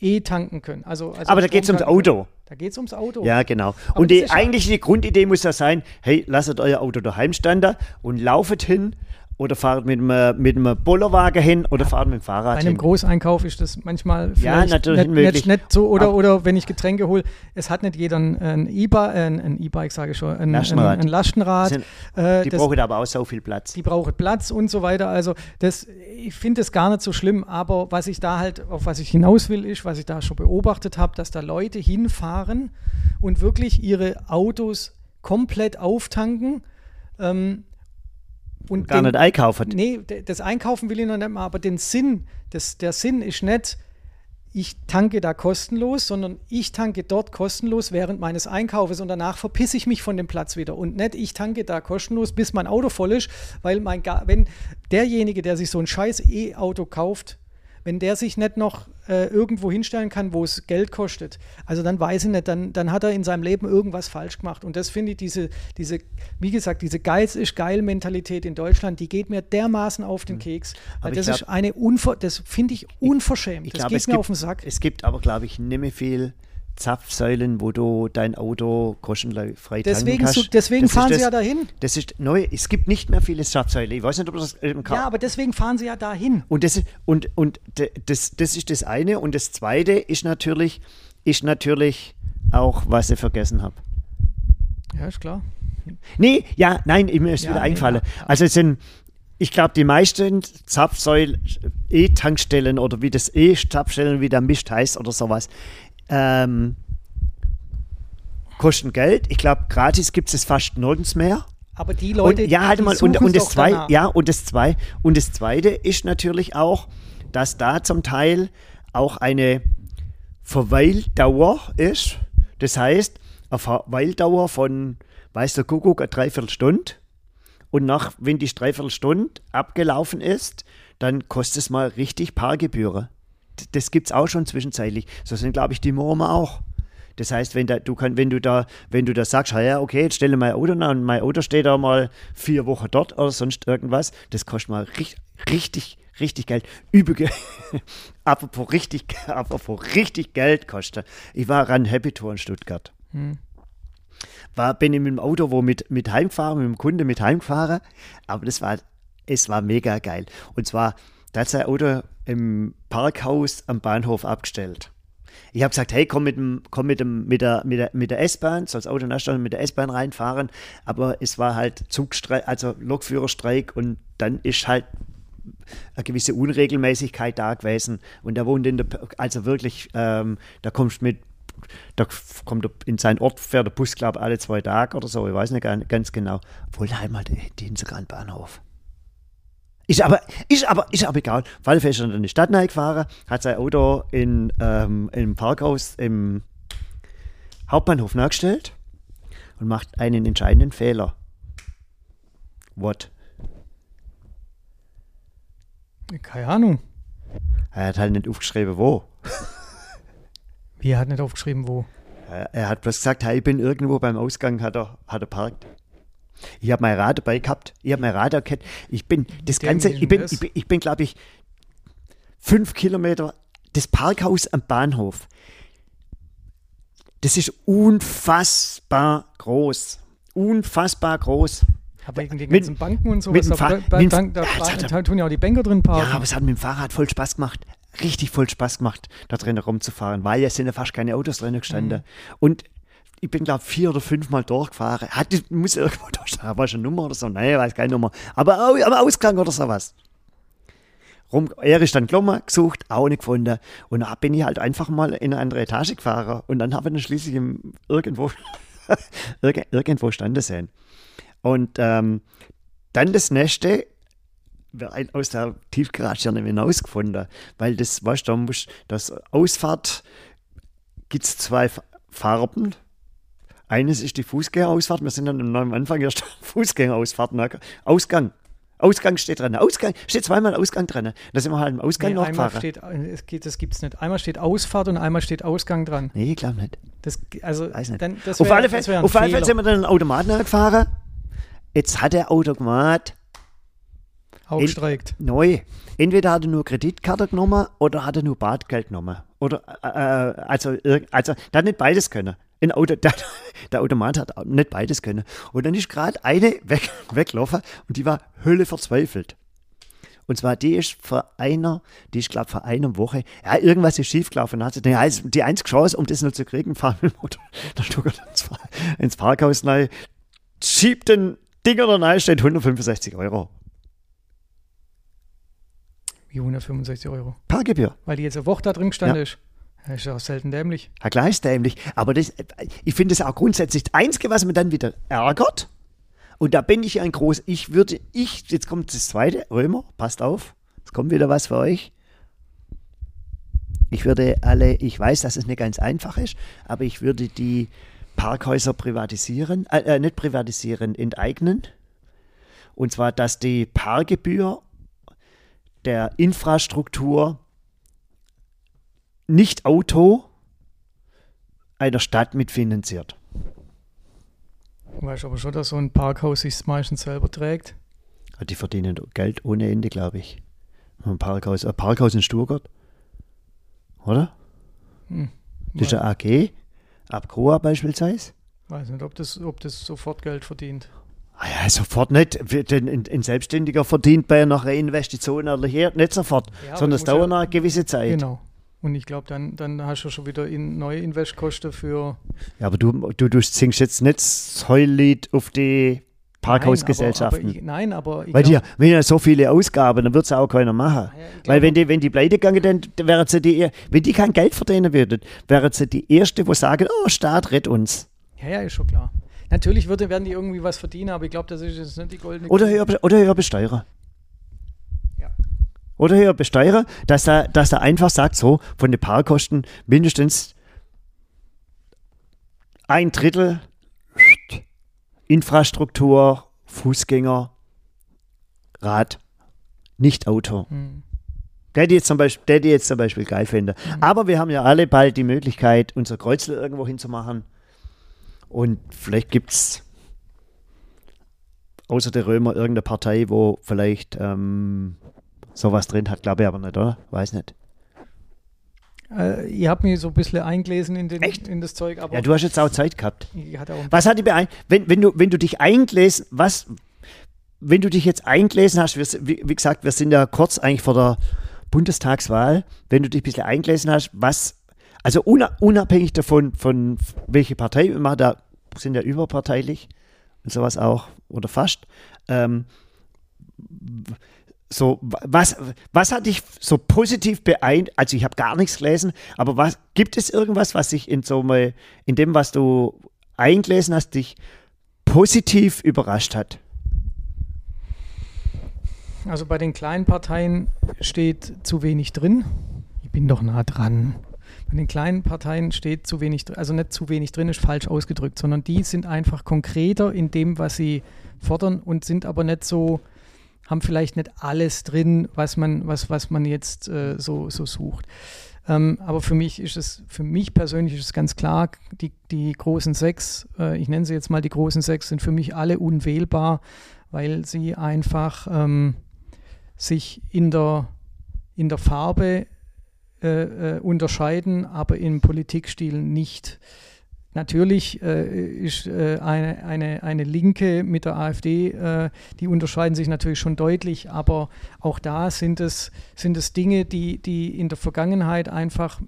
E-tanken können. Also, also Aber da geht es ums können. Auto. Da geht es ums Auto. Ja, genau. Aber und die ja- eigentliche Grundidee muss ja sein, hey, lasst euer Auto daheim standen und laufet hin oder fahrt mit einem, mit einem Bollerwagen hin oder fahrt mit dem Fahrrad Bei einem hin. Großeinkauf ist das manchmal Ja, vielleicht natürlich nicht, nicht, nicht so oder, oder wenn ich Getränke hole, es hat nicht jeder ein, E-Bike, ein, ein E-Bike sage ich schon, ein Lastenrad. ein, ein Lastenrad. Sind- äh, Die das, brauchen aber auch so viel Platz. die brauchen Platz und so weiter. Also das, ich finde das gar nicht so schlimm, aber was ich da halt, auf was ich hinaus will, ist, was ich da schon beobachtet habe, dass da Leute hinfahren und wirklich ihre Autos komplett auftanken. Ähm, und Gar den- nicht einkaufen. Nee, das Einkaufen will ich noch nicht mal, aber den Sinn, das, der Sinn ist nicht, ich tanke da kostenlos, sondern ich tanke dort kostenlos während meines Einkaufes und danach verpisse ich mich von dem Platz wieder. Und nicht, ich tanke da kostenlos, bis mein Auto voll ist, weil mein wenn derjenige, der sich so ein scheiß E-Auto kauft, wenn der sich nicht noch äh, irgendwo hinstellen kann, wo es Geld kostet, also dann weiß ich nicht, dann, dann hat er in seinem Leben irgendwas falsch gemacht. Und das finde ich, diese, diese, wie gesagt, diese Geiz ist geil Mentalität in Deutschland, die geht mir dermaßen auf den Keks. Weil ich das glaub- ist eine Unver das finde ich unverschämt. Ich das glaube, geht es mir gibt, auf den Sack. es gibt aber, glaube ich, nicht mehr viel Zapfsäulen, wo du dein Auto kostenfrei tanken Deswegen, kannst. so, deswegen Das fahren sie das, ja dahin. Das ist neu. Es gibt nicht mehr viele Zapfsäulen. Ich weiß nicht, ob das im Ka Ja, aber deswegen fahren sie ja dahin. Und das, ist- und, und das, das ist das eine. Und das zweite ist natürlich, ist natürlich auch, was ich vergessen habe. Ja, ist klar. Nee, ja, nein, mir ist Ja, wieder nee, eingefallen. ja, ja. Also es sind, ich glaube, die meisten Zapfsäulen, E-Tankstellen oder wie das E-Zapfstellen, wie der Mist heißt oder sowas, ähm, kosten Geld. Ich glaube, gratis gibt es fast nirgends mehr. Aber die Leute, und, ja, halt die mal, und, und das zwei, danach. ja, und das zwei, und das zweite ist natürlich auch, dass da zum Teil auch eine Verweildauer ist. Das heißt, eine Verweildauer von, weiß der Kuckuck, eine Dreiviertelstunde. Und nach, wenn die Dreiviertelstunde abgelaufen ist, dann kostet es mal richtig Parkgebühren. Das gibt es auch schon zwischenzeitlich. So sind, glaube ich, die Mormen auch. Das heißt, wenn, da, du kann, wenn, du da, wenn du da sagst, "Ah ja, okay, jetzt stelle mein Auto nach und mein Auto steht da mal vier Wochen dort oder sonst irgendwas, das kostet mal richtig, richtig, richtig Geld. Übige, *laughs* apropos richtig, *laughs* apropos richtig Geld kostet. Ich war an Happy Tour in Stuttgart. War, bin ich mit dem Auto wo mit, mit heimgefahren, mit dem Kunde mit heimgefahren, aber das war, es war mega geil. Und zwar, da hat sein Auto im Parkhaus am Bahnhof abgestellt. Ich habe gesagt, hey, komm mit dem, komm mit dem, mit der, mit der, mit der S-Bahn, soll das Auto nachstellen, mit der S-Bahn reinfahren. Aber es war halt Zugstreik, also Lokführerstreik und dann ist halt eine gewisse Unregelmäßigkeit da gewesen. Und er wohnt in der, also wirklich, ähm, da kommst mit, da kommt in seinen Ort, fährt der Bus, glaube alle zwei Tage oder so, ich weiß nicht gan- ganz genau. Obwohl halt mal die Inselgran Bahnhof. Ist aber, ist aber, ist aber egal. Auf alle Fälle ist er in die Stadt gefahren, hat sein Auto in, ähm, im Parkhaus im Hauptbahnhof nachgestellt und macht einen entscheidenden Fehler. What? Keine Ahnung. Er hat halt nicht aufgeschrieben, wo. Wie er hat nicht aufgeschrieben, wo. Er er hat bloß gesagt, hey, ich bin irgendwo beim Ausgang, hat er, hat er parkt. Ich habe mein Rad dabei gehabt. Ich habe mein Rad erkannt. Ich bin das Dem Ganze, ich bin, ich bin, ich bin glaube ich, fünf Kilometer das Parkhaus am Bahnhof, das ist unfassbar groß. Unfassbar groß. Aber wegen den Mit- ganzen Banken und mit sowas, dem da, Fahr- da, mit da, dem- da, tun ja auch die Banker drin parken. Ja, aber es hat mit dem Fahrrad voll Spaß gemacht. Richtig voll Spaß gemacht, da drin rumzufahren, weil es sind ja fast keine Autos drin gestanden. Mhm. Und ich bin, glaube vier oder fünf Mal durchgefahren. Hatte, muss irgendwo stehen, war schon Nummer oder so? Nein, weiß keine Nummer. Aber au- am Ausgang oder sowas. Rum, er ist dann gekommen, gesucht, auch nicht gefunden. Und da bin ich halt einfach mal in eine andere Etage gefahren. Und dann habe ich ihn schließlich im, irgendwo, *laughs* irg- irgendwo standen sehen. Und ähm, dann das nächste, wir ein aus der Tiefgarage ja nicht hinausgefunden, weil das, weißt du, das Ausfahrt gibt es zwei Farben. Eines ist die Fußgängerausfahrt, wir sind dann am Anfang erst *laughs* Fußgängerausfahrt, ne? Ausgang. Ausgang steht dran. Ausgang, steht zweimal Ausgang dran. Da sind wir halt im Ausgang Nee, noch einmal gefahren. steht, es geht, das gibt's nicht. Einmal steht Ausfahrt und einmal steht Ausgang dran. Nee, ich glaube nicht. Das, also, Weiß nicht. Dann, das auf wär- alle das Fälle, auf alle Fälle sind wir dann einen Automaten angefahren. Jetzt hat der Automat Aufstreikt. neu. Entweder hat er nur Kreditkarte genommen oder hat er nur Bargeld genommen. Oder, äh, äh, also, irg- also, der hat nicht beides können. Ein Auto, *laughs* der, der Automat hat nicht beides können. Und dann ist gerade eine weg, *laughs* weggelaufen und die war Hölle verzweifelt. Und zwar, die ist vor einer, die ist, glaube vor einer Woche, ja, irgendwas ist schiefgelaufen. Dann hat sie gedacht, ja, die einzige Chance, um das noch zu kriegen, fahren mit dem Auto *laughs* der Stuttgart ins, ins Parkhaus rein, schiebt den Ding oder rein, steht 165 Euro. Wie 165 Euro. Parkgebühr. Weil die jetzt eine Woche da drin gestanden Ja. ist. Das ist auch selten dämlich. Ja, klar ist dämlich. Aber das, ich finde es auch grundsätzlich das Einzige, was mir dann wieder ärgert. Und da bin ich ein groß, ich würde, ich, jetzt kommt das zweite, Römer, passt auf, es kommt wieder was für euch. Ich würde alle, ich weiß, dass es nicht ganz einfach ist, aber ich würde die Parkhäuser privatisieren, äh, äh, nicht privatisieren, enteignen. Und zwar, dass die Parkgebühr der Infrastruktur nicht Auto einer Stadt mitfinanziert. Du weißt aber schon, dass so ein Parkhaus sich meistens selber trägt. Ja, Die verdienen Geld ohne Ende, glaube ich. Ein Parkhaus, ein Parkhaus in Stuttgart. Oder? Hm. Das ist eine AG. Abgroa beispielsweise. Weiß nicht, ob das, ob das sofort Geld verdient. Ah ja, sofort nicht. Denn Ein, ein Selbstständiger verdient bei einer Investition oder hier nicht sofort, Ja, sondern es ja- dauert noch eine gewisse Zeit. Genau. Und ich glaube, dann, dann hast du schon wieder in neue Investkosten für Ja, aber du, du, du singst jetzt nicht das Heullied auf die Parkhausgesellschaften. Nein, nein, aber Weil die, glaub- wenn ja so viele Ausgaben, dann wird es auch keiner machen. Ja, Weil glaub- wenn die, wenn die pleite gegangen, dann wären sie die, wenn die kein Geld verdienen würden, wären sie die Erste, wo sagen, oh, Staat, rett uns. Ja, ja, ist schon klar. Natürlich würde, werden die irgendwie was verdienen, aber ich glaube, das ist jetzt nicht die goldene Oder höher, oder höher besteuern. Oder höher besteuern, dass er, dass er einfach sagt, so, von den Parkkosten mindestens ein Drittel Infrastruktur, Fußgänger, Rad, nicht Auto. Hm. Der die jetzt zum Beispiel, der die jetzt zum Beispiel geil finde. Mhm. Aber wir haben ja alle bald die Möglichkeit, unser Kreuzel irgendwo hinzumachen. Und vielleicht gibt es außer der Römer irgendeine Partei, wo vielleicht ähm, sowas drin hat, glaube ich aber nicht, oder? Weiß nicht. Äh, ich habe mich so ein bisschen eingelesen in, den, Echt? in das Zeug, aber Ja, du hast jetzt auch Zeit gehabt. ich hatte auch Was hat die beein wenn, wenn, du, wenn du dich eingelesen, was, wenn du dich jetzt eingelesen hast, wie, wie gesagt, wir sind ja kurz eigentlich vor der Bundestagswahl, wenn du dich ein bisschen eingelesen hast, was, also una, unabhängig davon, von welche Partei wir machen, da sind ja überparteilich und sowas auch, oder fast, ähm, so, wa- was, was hat dich so positiv beeindruckt? Also ich habe gar nichts gelesen, aber was gibt es irgendwas, was dich in so mal, in dem, was du eingelesen hast, dich positiv überrascht hat? Also bei den kleinen Parteien steht zu wenig drin. Ich bin doch nah dran. Bei den kleinen Parteien steht zu wenig drin, also nicht zu wenig drin, ist falsch ausgedrückt, sondern die sind einfach konkreter in dem, was sie fordern und sind aber nicht so, haben vielleicht nicht alles drin, was man, was, was man jetzt äh, so, so sucht. Ähm, aber für mich ist es, für mich persönlich ist es ganz klar, die, die großen sechs, äh, ich nenne sie jetzt mal die großen sechs, sind für mich alle unwählbar, weil sie einfach ähm, sich in der, in der Farbe äh, äh, unterscheiden, aber im Politikstil nicht. Natürlich äh, ist äh, eine, eine, eine Linke mit der AfD, äh, die unterscheiden sich natürlich schon deutlich, aber auch da sind es, sind es Dinge, die, die in der Vergangenheit einfach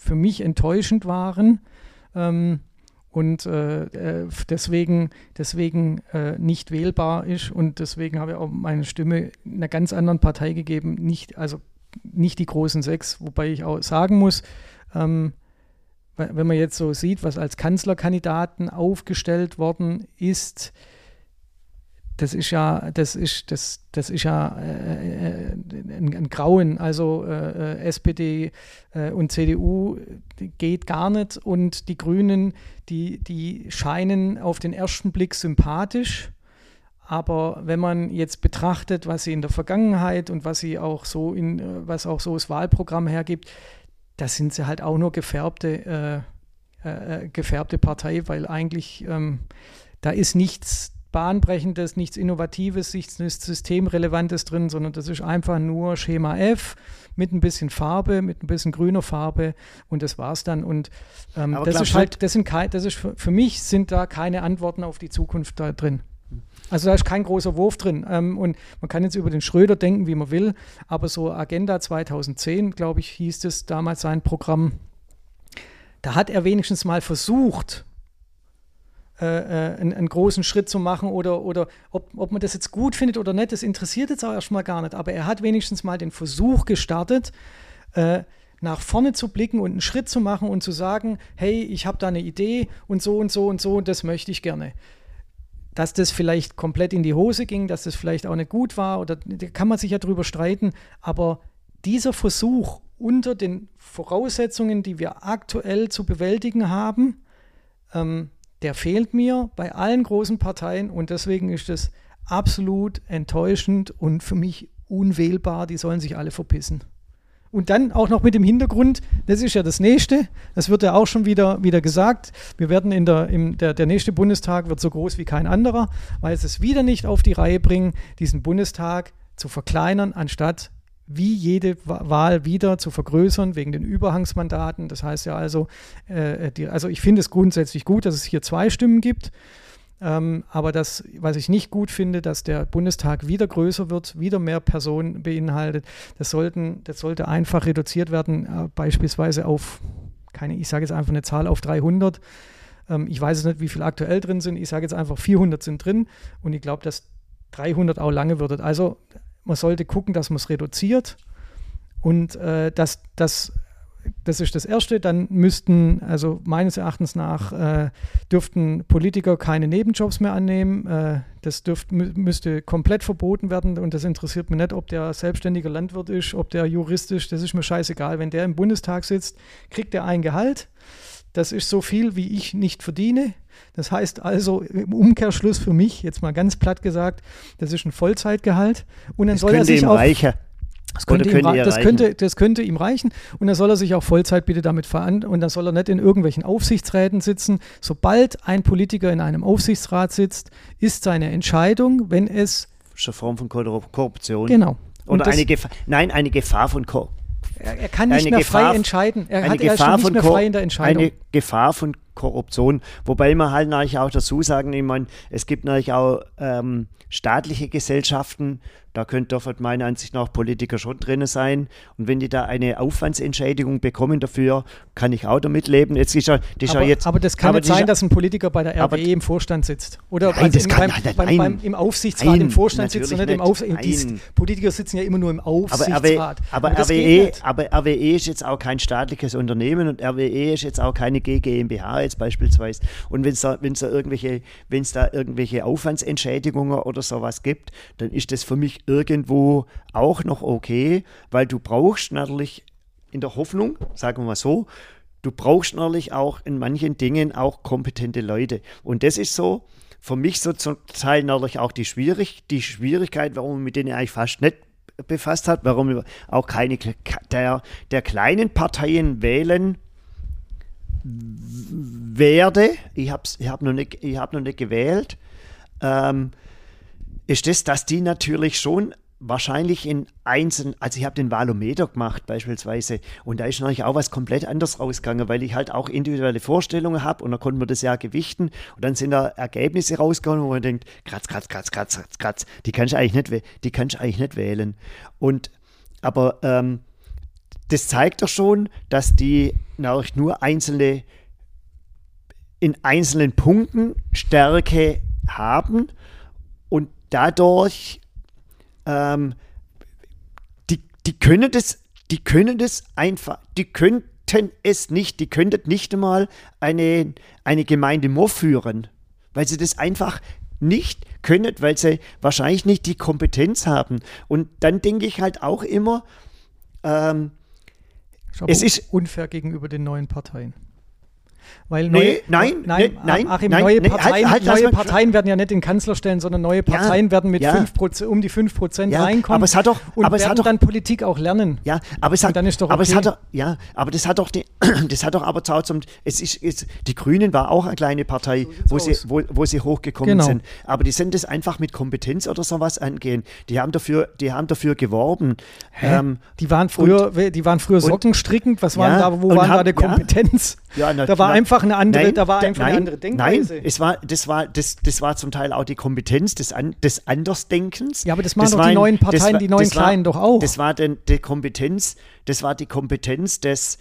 für mich enttäuschend waren. Ähm, und äh, äh, deswegen, deswegen äh, nicht wählbar ist und deswegen habe ich auch meine Stimme einer ganz anderen Partei gegeben, nicht, also nicht die großen sechs, wobei ich auch sagen muss, ähm, wenn man jetzt so sieht, was als Kanzlerkandidaten aufgestellt worden ist, das ist ja, das ist, das, das ist ja äh, äh ein, ein, Grauen. Also äh, äh SPD äh, und CDU geht gar nicht und die Grünen, die, die scheinen auf den ersten Blick sympathisch. Aber wenn man jetzt betrachtet, was sie in der Vergangenheit und was sie auch so in, äh, was auch so das Wahlprogramm hergibt, da sind sie halt auch nur gefärbte, gefärbte Partei, weil eigentlich ähm, da ist nichts Bahnbrechendes, nichts Innovatives, nichts Systemrelevantes drin, sondern das ist einfach nur Schema F mit ein bisschen Farbe, mit ein bisschen grüner Farbe und das war's dann. Und ähm, das ist halt, das sind kein, das ist für, für, mich sind da keine Antworten auf die Zukunft da drin. Also da ist kein großer Wurf drin. Ähm, und man kann jetzt über den Schröder denken, wie man will, aber so Agenda 2010, glaube ich, hieß es damals sein Programm. Da hat er wenigstens mal versucht, äh, äh, einen, einen, großen Schritt zu machen oder, oder ob, ob man das jetzt gut findet oder nicht, das interessiert jetzt auch erstmal gar nicht. Aber er hat wenigstens mal den Versuch gestartet, äh, nach vorne zu blicken und einen Schritt zu machen und zu sagen, hey, ich habe da eine Idee und so und so und so und das möchte ich gerne. Dass das vielleicht komplett in die Hose ging, dass das vielleicht auch nicht gut war, oder da kann man sich ja drüber streiten, aber dieser Versuch unter den Voraussetzungen, die wir aktuell zu bewältigen haben, ähm, der fehlt mir bei allen großen Parteien und deswegen ist es absolut enttäuschend und für mich unwählbar. Die sollen sich alle verpissen. Und dann auch noch mit dem Hintergrund, das ist ja das nächste, das wird ja auch schon wieder, wieder gesagt, wir werden in der, im, der, der nächste Bundestag wird so groß wie kein anderer, weil sie es wieder nicht auf die Reihe bringen, diesen Bundestag zu verkleinern, anstatt wie jede Wahl wieder zu vergrößern wegen den Überhangsmandaten. Das heißt ja also, äh, die, also ich finde es grundsätzlich gut, dass es hier zwei Stimmen gibt. Ähm, aber das, was ich nicht gut finde, dass der Bundestag wieder größer wird, wieder mehr Personen beinhaltet, das, sollten, das sollte einfach reduziert werden, äh, beispielsweise auf, keine, ich sage jetzt einfach eine Zahl auf 300. Ähm, ich weiß es nicht, wie viele aktuell drin sind. Ich sage jetzt einfach 400 sind drin und ich glaube, dass 300 auch lange wird. Also man sollte gucken, dass man es reduziert. Und äh, das, das, das ist das Erste. Dann müssten, also meines Erachtens nach, äh, dürften Politiker keine Nebenjobs mehr annehmen. Äh, das dürft, müsste komplett verboten werden. Und das interessiert mich nicht, ob der selbstständiger Landwirt ist, ob der Jurist ist. Das ist mir scheißegal. Wenn der im Bundestag sitzt, kriegt er ein Gehalt. Das ist so viel, wie ich nicht verdiene. Das heißt also im Umkehrschluss für mich, jetzt mal ganz platt gesagt, das ist ein Vollzeitgehalt. Und dann das soll er sich auch. Reicher. Das könnte, ihm, das, könnte, das könnte ihm reichen und dann soll er sich auch Vollzeit bitte damit verantworten und dann soll er nicht in irgendwelchen Aufsichtsräten sitzen. Sobald ein Politiker in einem Aufsichtsrat sitzt, ist seine Entscheidung, wenn es. Das ist eine Form von Korruption. Genau. Oder eine Gefahr, nein, eine Gefahr von Korruption. Er, er, kann nicht mehr Gefahr, frei entscheiden. Er, hat, er ist nicht mehr frei in der Entscheidung. Eine Gefahr von Korruption. Wobei man halt natürlich auch dazu sagen, ich meine, es gibt natürlich auch ähm, staatliche Gesellschaften, da könnte dort meiner Ansicht nach Politiker schon drin sein. Und wenn die da eine Aufwandsentschädigung bekommen dafür, kann ich auch damit leben. Jetzt ist ja, das aber, ja jetzt, aber das kann aber nicht sein, dass ein Politiker bei der RWE im Vorstand sitzt. Oder nein, das kann, beim, nein, beim, beim, im Aufsichtsrat nein, im Vorstand sitzt und nicht im Aufsichtsrat. Politiker sitzen ja immer nur im Aufsichtsrat. Aber, RWE, aber, RWE, aber RWE ist jetzt auch kein staatliches Unternehmen und RWE ist jetzt auch keine GmbH jetzt beispielsweise. Und wenn es da, wenn's da irgendwelche, wenn es da irgendwelche Aufwandsentschädigungen oder sowas gibt, dann ist das für mich irgendwo auch noch okay, weil du brauchst natürlich in der Hoffnung, sagen wir mal so, du brauchst natürlich auch in manchen Dingen auch kompetente Leute. Und das ist so, für mich so zum Teil natürlich auch die, Schwierig die Schwierigkeit, warum man mit denen eigentlich fast nicht befasst hat, warum auch keine der, der kleinen Parteien wählen werde. Ich habe ich hab noch, nicht, hab noch nicht gewählt. Ähm, ist das, dass die natürlich schon wahrscheinlich in einzelnen, also ich habe den Valometer gemacht beispielsweise und da ist natürlich auch was komplett anderes rausgegangen, weil ich halt auch individuelle Vorstellungen habe und da konnten wir das ja gewichten und dann sind da Ergebnisse rausgekommen, wo man denkt, kratz, kratz, kratz, kratz, kratz, kratz, die kannst du eigentlich nicht, eigentlich nicht wählen. Und aber ähm, das zeigt doch schon, dass die natürlich nur einzelne in einzelnen Punkten Stärke haben und dadurch ähm, die, die können das, die können das einfach, die könnten es nicht, die könnten nicht einmal eine, eine Gemeinde Moor führen, weil sie das einfach nicht können, weil sie wahrscheinlich nicht die Kompetenz haben. Und dann denke ich halt auch immer, ähm, es ist unfair gegenüber den neuen Parteien. Weil neue, nee, nein, nein, nee, nein, Achim, nein, neue nee, Parteien, halt, halt, neue Parteien werden ja nicht den Kanzler stellen, sondern neue Parteien werden mit ja. 5%, um die 5% Ja, reinkommen aber es hat doch- und aber es werden hat doch- dann Politik auch lernen. Ja, aber es hat, Und dann ist doch aber es okay. hat doch, ja, aber das hat doch die, *clears throat* das hat doch aber zum, es ist, es, die Grünen war auch eine kleine Partei, wo sie, aus. wo, wo sie hochgekommen Genau. sind. Aber die sind das einfach mit Kompetenz oder sowas angehen. Die haben dafür, die haben dafür geworben. Ähm, Die waren früher, die waren früher sockenstrickend. Was waren Ja, da, wo und waren da haben- die Kompetenz? Ja, na, da war einfach eine andere, nein, da war einfach nein, eine andere Denkweise. Nein, es war, das, war, das, das war zum Teil auch die Kompetenz des, An, des Andersdenkens. Ja, aber das machen doch war die neuen das Parteien, war- die neuen das war- Kleinen doch auch. Das war denn die Kompetenz, das war die Kompetenz des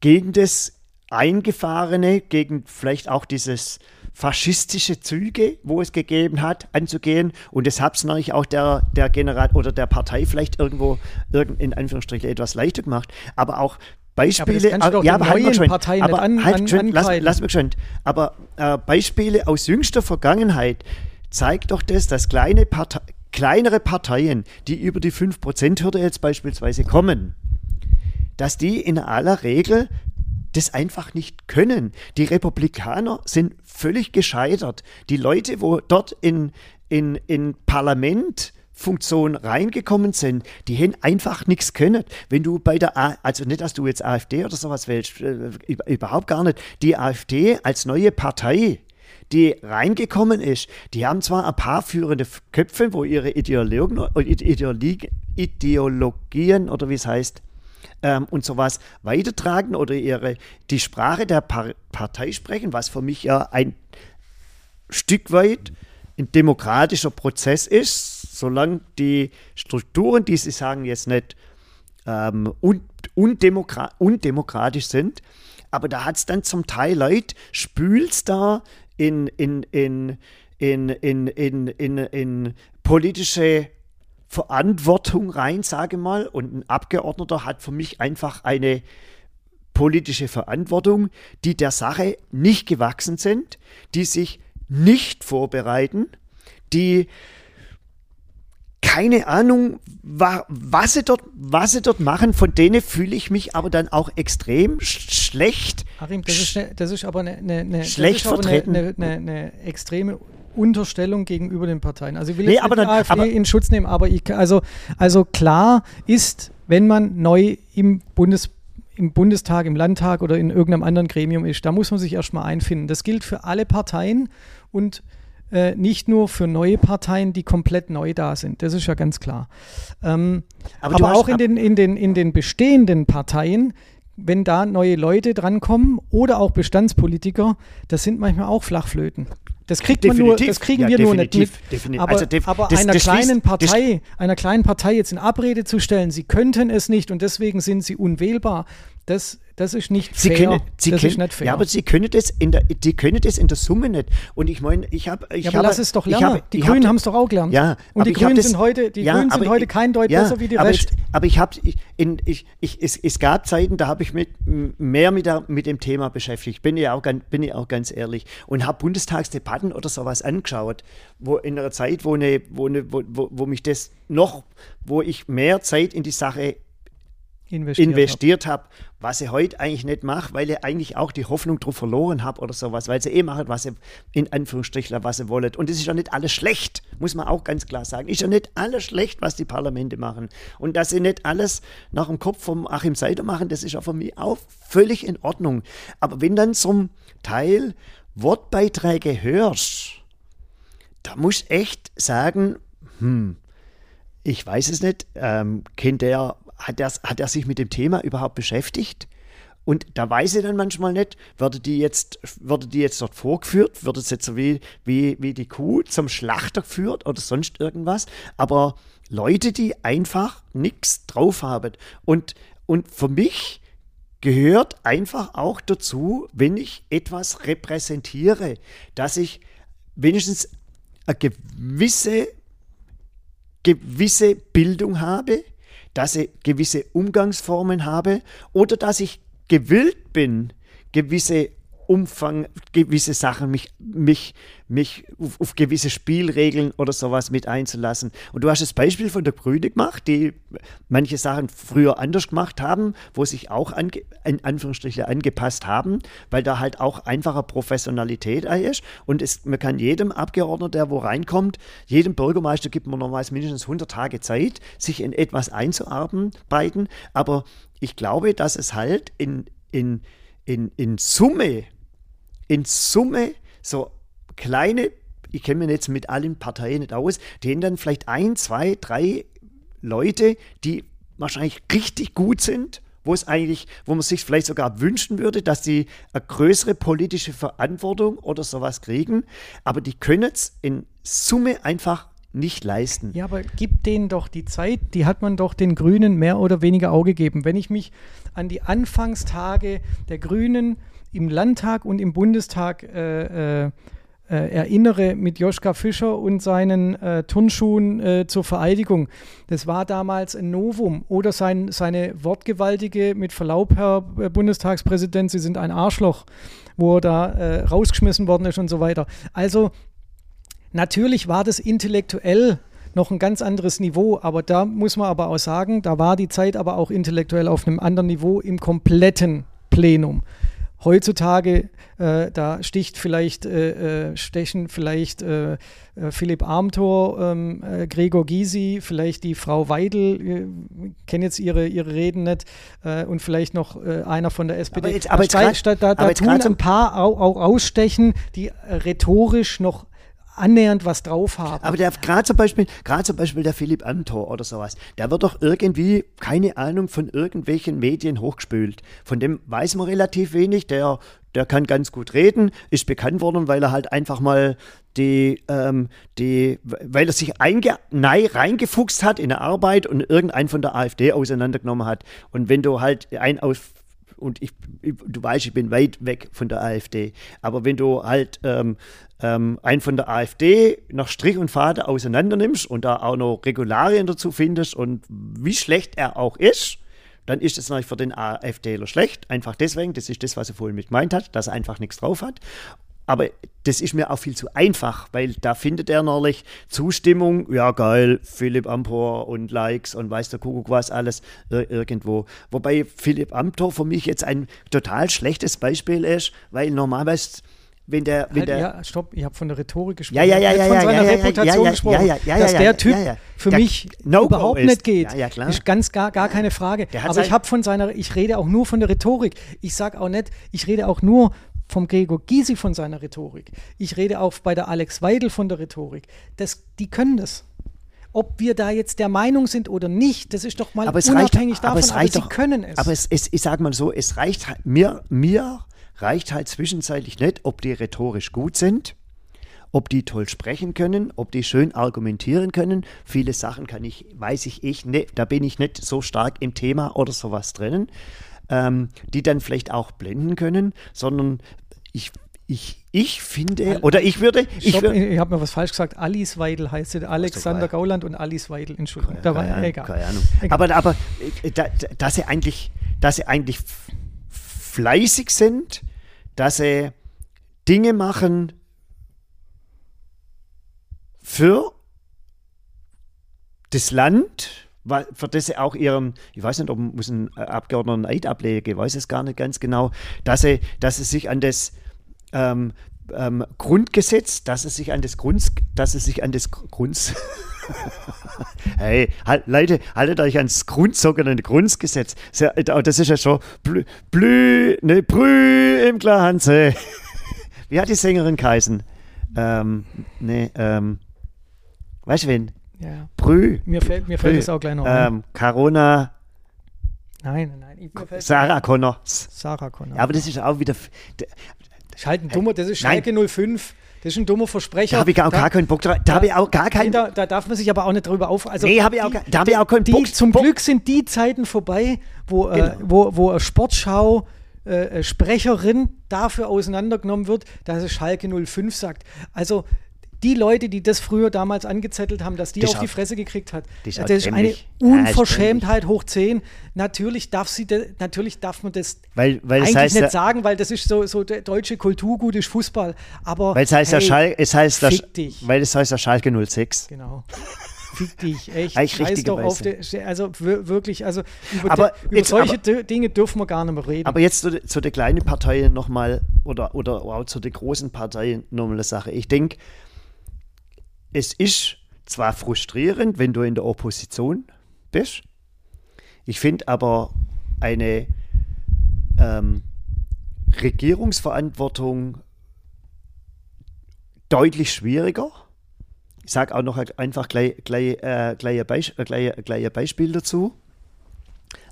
gegen das Eingefahrene, gegen vielleicht auch dieses faschistische Züge, wo es gegeben hat, anzugehen. Und das hat es natürlich auch der, der General oder der Partei vielleicht irgendwo irgend, in Anführungsstrichen etwas leichter gemacht. Aber auch Beispiele, du doch ja, aber halt mal Parteien aber an- halt an- lass, lass mich geschwind. Aber äh, Beispiele aus jüngster Vergangenheit zeigt doch das, dass kleine Partei, kleinere Parteien, die über die 5%-Hürde jetzt beispielsweise kommen, dass die in aller Regel das einfach nicht können. Die Republikaner sind völlig gescheitert. Die Leute, wo dort in, in, in Parlament Funktion reingekommen sind, die haben einfach nichts können. Wenn du bei der, A also nicht, dass du jetzt AfD oder sowas wählst, äh, über- überhaupt gar nicht. Die AfD als neue Partei, die reingekommen ist, die haben zwar ein paar führende Köpfe, wo ihre Ideologen, Ideologie, Ideologien oder wie es heißt, ähm, und sowas weitertragen oder ihre, die Sprache der Par Partei sprechen, was für mich ja ein Stück weit ein demokratischer Prozess ist, solange die Strukturen, die Sie sagen, jetzt nicht ähm, un undemokra undemokratisch sind. Aber da hat es dann zum Teil Leute, spülst da in, in, in, in, in, in, in, in politische Verantwortung rein, sage mal. Und ein Abgeordneter hat für mich einfach eine politische Verantwortung, die der Sache nicht gewachsen sind, die sich nicht vorbereiten, die keine Ahnung, wa was, sie dort, was sie dort machen, von denen fühle ich mich aber dann auch extrem sch schlecht. Achim, das ist, ne, das ist aber eine, eine, eine, Schlecht vertreten. Eine, extreme Unterstellung gegenüber den Parteien. Also ich will Nee, jetzt aber dann- AfD aber- in Schutz nehmen, aber ich, also, also klar ist, wenn man neu im Bundes im Bundestag, im Landtag oder in irgendeinem anderen Gremium ist, da muss man sich erstmal einfinden. Das gilt für alle Parteien und äh, nicht nur für neue Parteien, die komplett neu da sind. Das ist ja ganz klar. Ähm, Aber aber auch in den, in, den, in den bestehenden Parteien, wenn da neue Leute drankommen oder auch Bestandspolitiker, das sind manchmal auch Flachflöten. Das kriegt man nur, das kriegen Ja, wir nur nicht mit. definitiv, definitiv. Aber, Also def- aber das- einer das schließt- kleinen das- Partei, einer kleinen Partei jetzt in Abrede zu stellen, sie könnten es nicht und deswegen sind sie unwählbar, das, das ist nicht Sie fair. können, sie das können, ist nicht fair. Ja, aber sie können das in der, die können das in der Summe nicht. Und ich meine, ich habe, ich Ja, aber habe, lass es doch lernen. habe- die Grünen habe- haben es doch auch gelernt. Ja, und die Grünen sind heute, die ja, Grünen sind heute ich- kein Deut ja, besser wie die aber Rest. Ich, aber ich habe, ich, in, ich, ich, es, es gab Zeiten, da habe ich mit, m- mehr mit, der, mit dem Thema beschäftigt. Bin ich auch, ganz, bin ich auch ganz ehrlich. Und habe Bundestagsdebatten oder sowas angeschaut, wo in einer Zeit, wo, eine, wo, eine, wo, wo, wo mich das noch, wo ich mehr Zeit in die Sache investiert, investiert habe, was ich heute eigentlich nicht mache, weil ich eigentlich auch die Hoffnung drauf verloren habe oder sowas, weil sie eh machen, was sie in Anführungsstrichen, was sie wollen. Und es ist ja nicht alles schlecht, muss man auch ganz klar sagen. Ist ja nicht alles schlecht, was die Parlamente machen. Und dass sie nicht alles nach dem Kopf vom Achim Seider machen, das ist ja für mich auch völlig in Ordnung. Aber wenn dann zum Teil Wortbeiträge hörst, da muss ich echt sagen, hm, ich weiß es nicht, ähm, kennt der, hat er, hat er sich mit dem Thema überhaupt beschäftigt? Und da weiß ich dann manchmal nicht, würde die jetzt, würde die jetzt dort vorgeführt, wird es jetzt so wie, wie, wie die Kuh zum Schlachter geführt oder sonst irgendwas. Aber Leute, die einfach nichts drauf haben. Und, und für mich gehört einfach auch dazu, wenn ich etwas repräsentiere, dass ich wenigstens eine gewisse, gewisse Bildung habe, dass ich gewisse Umgangsformen habe oder dass ich gewillt bin, gewisse Umfang, gewisse Sachen, mich, mich, mich auf, auf, gewisse Spielregeln oder sowas mit einzulassen. Und du hast das Beispiel von der Grüne gemacht, die manche Sachen früher anders gemacht haben, wo sich auch ange, in Anführungsstrichen angepasst haben, weil da halt auch einfache Professionalität ist. Und es, man kann jedem Abgeordneten, der wo reinkommt, jedem Bürgermeister gibt man normalerweise mindestens 100 Tage Zeit, sich in etwas einzuarbeiten. Aber ich glaube, dass es halt in, in, in, in Summe in Summe so kleine, ich kenne mich jetzt mit allen Parteien nicht aus, denen dann vielleicht ein, zwei, drei Leute, die wahrscheinlich richtig gut sind, wo es eigentlich, wo man sich vielleicht sogar wünschen würde, dass sie eine größere politische Verantwortung oder sowas kriegen, aber die können es in Summe einfach nicht leisten. Ja, aber gib denen doch die Zeit, die hat man doch den Grünen mehr oder weniger auch gegeben. Wenn ich mich an die Anfangstage der Grünen im Landtag und im Bundestag äh, äh, äh, erinnere mit Joschka Fischer und seinen äh, Turnschuhen äh, zur Vereidigung. Das war damals ein Novum. Oder sein, seine wortgewaltige, mit Verlaub, Herr äh, Bundestagspräsident, Sie sind ein Arschloch, wo er da äh, rausgeschmissen worden ist und so weiter. Also natürlich war das intellektuell noch ein ganz anderes Niveau, aber da muss man aber auch sagen, da war die Zeit aber auch intellektuell auf einem anderen Niveau im kompletten Plenum. Heutzutage, äh, da sticht vielleicht, äh, äh stechen vielleicht äh, äh, Philipp Armtor, ähm, äh, Gregor Gysi, vielleicht die Frau Weidel, kenne jetzt ihre, ihre Reden nicht, und vielleicht noch einer von der SPD. Aber jetzt, aber jetzt grad, da, da, da tun ein paar auch, auch ausstechen, die rhetorisch noch annähernd was drauf haben. Aber gerade zum Beispiel, zum Beispiel der Philipp Amthor oder sowas, der wird doch irgendwie, keine Ahnung, von irgendwelchen Medien hochgespült. Von dem weiß man relativ wenig. Der, der kann ganz gut reden, ist bekannt worden, weil er halt einfach mal die, ähm, die, weil er sich einge, nein, reingefuchst hat in der Arbeit und irgendeinen von der AfD auseinandergenommen hat. Und wenn du halt ein aus und ich, du weißt, ich bin weit weg von der AfD. Aber wenn du halt ähm, ähm, einen von der AfD nach Strich und Faden auseinander nimmst und da auch noch Regularien dazu findest und wie schlecht er auch ist, dann ist es natürlich für den AfDler schlecht. Einfach deswegen, das ist das, was er vorhin mit gemeint hat, dass er einfach nichts drauf hat. Aber das ist mir auch viel zu einfach, weil da findet er neulich Zustimmung, ja geil, Philipp Amthor und Likes und weiß der Kuckuck was alles irgendwo. Wobei Philipp Amthor für mich jetzt ein total schlechtes Beispiel ist, weil normalerweise wenn der, wenn halt, der ja, stopp, ich habe von der Rhetorik gesprochen. Ja, ja, ja, ja, von ja, seiner ja, Reputation ja, gesprochen, ja, ja, dass der Typ für mich no überhaupt ist. nicht geht. Ja, ja, klar. Ist ganz gar, gar keine Frage. Aber ich habe von seiner, ich rede auch nur von der Rhetorik. Ich sage auch nicht, ich rede auch nur vom Gregor Gysi von seiner Rhetorik. Ich rede auch bei der Alex Weidel von der Rhetorik. Das, die können das. Ob wir da jetzt der Meinung sind oder nicht, das ist doch mal aber unabhängig reicht, davon, aber, es reicht aber doch, sie können es. Aber es, es, ich sage mal so, es reicht mir, mir reicht halt zwischenzeitlich nicht, ob die rhetorisch gut sind, ob die toll sprechen können, ob die schön argumentieren können. Viele Sachen kann ich, weiß ich ich, ne, da bin ich nicht so stark im Thema oder sowas drinnen, ähm, die dann vielleicht auch blenden können, sondern ich ich, ich finde, oder ich würde. Ich, Stopp, ich habe mir was falsch gesagt. Alice Weidel heißt sie. Alexander Gauland und Alice Weidel, Entschuldigung. Keine, da war keine, egal. Keine Ahnung. Egal. Aber, aber äh, da, dass sie eigentlich, dass sie eigentlich fleißig sind, dass sie Dinge machen für das Land, für das sie auch ihrem, ich weiß nicht, ob muss ein Abgeordneter einen Eid ablegen, ich weiß es gar nicht ganz genau, dass sie, dass sie sich an das ähm, ähm, Grundgesetz, dass es sich an das Grund, dass es sich an das Grund, *laughs* hey, halt, Leute, haltet euch ans Grund, sogenannte Grundgesetz. Das ist ja schon blü, blü ne, Brü im Glanze. *laughs* Wie hat die Sängerin geheißen? Ähm, ne, ähm, weißt du wen? Ja. Brü. Mir fällt, mir fällt Brü. es auch gleich noch ein. Ähm, Carona, Nein, nein, nein. Sarah Connors. Sarah Connor. Ja, aber das ist auch wieder. Das ist halt ein dummer, das ist Nein. Schalke 05. Das ist ein dummer Versprecher. Da habe ich auch gar keinen Bock drauf. Da habe ich auch gar keinen. da, da darf man sich aber auch nicht drüber auf. Also Nee, hab ich auch da hab ich auch keinen die, Bock- Zum Bock- Glück sind die Zeiten vorbei, wo, äh, Genau. wo, wo eine Sportschau äh, äh, Sprecherin dafür auseinandergenommen wird, dass es Schalke 05 sagt. Also die Leute, die das früher damals angezettelt haben, dass die auf die Fresse gekriegt hat. das auch ist eine ist Unverschämtheit hoch 10. Natürlich darf sie de, natürlich darf man das Weil, weil es eigentlich heißt, nicht sagen, weil das ist so, so der deutsche Kulturgut ist Fußball. Aber weil es heißt ja Schalke, es heißt ja, fick dich. weil es heißt ja Schalke 06. Genau. Fick dich, echt. Eigentlich Scheiß doch auf die, also wir- wirklich, also über, Aber de, über jetzt solche aber- Dinge dürfen wir gar nicht mehr reden. Aber jetzt zu, de- zu den kleinen Parteien nochmal oder, oder auch zu den großen Parteien nochmal eine Sache. Ich denke, es ist zwar frustrierend, wenn du in der Opposition bist. Ich finde aber eine ähm, Regierungsverantwortung deutlich schwieriger. Ich sage auch noch einfach gleich, gleich, äh, gleich, ein, Beisp äh, gleich, gleich ein Beispiel dazu.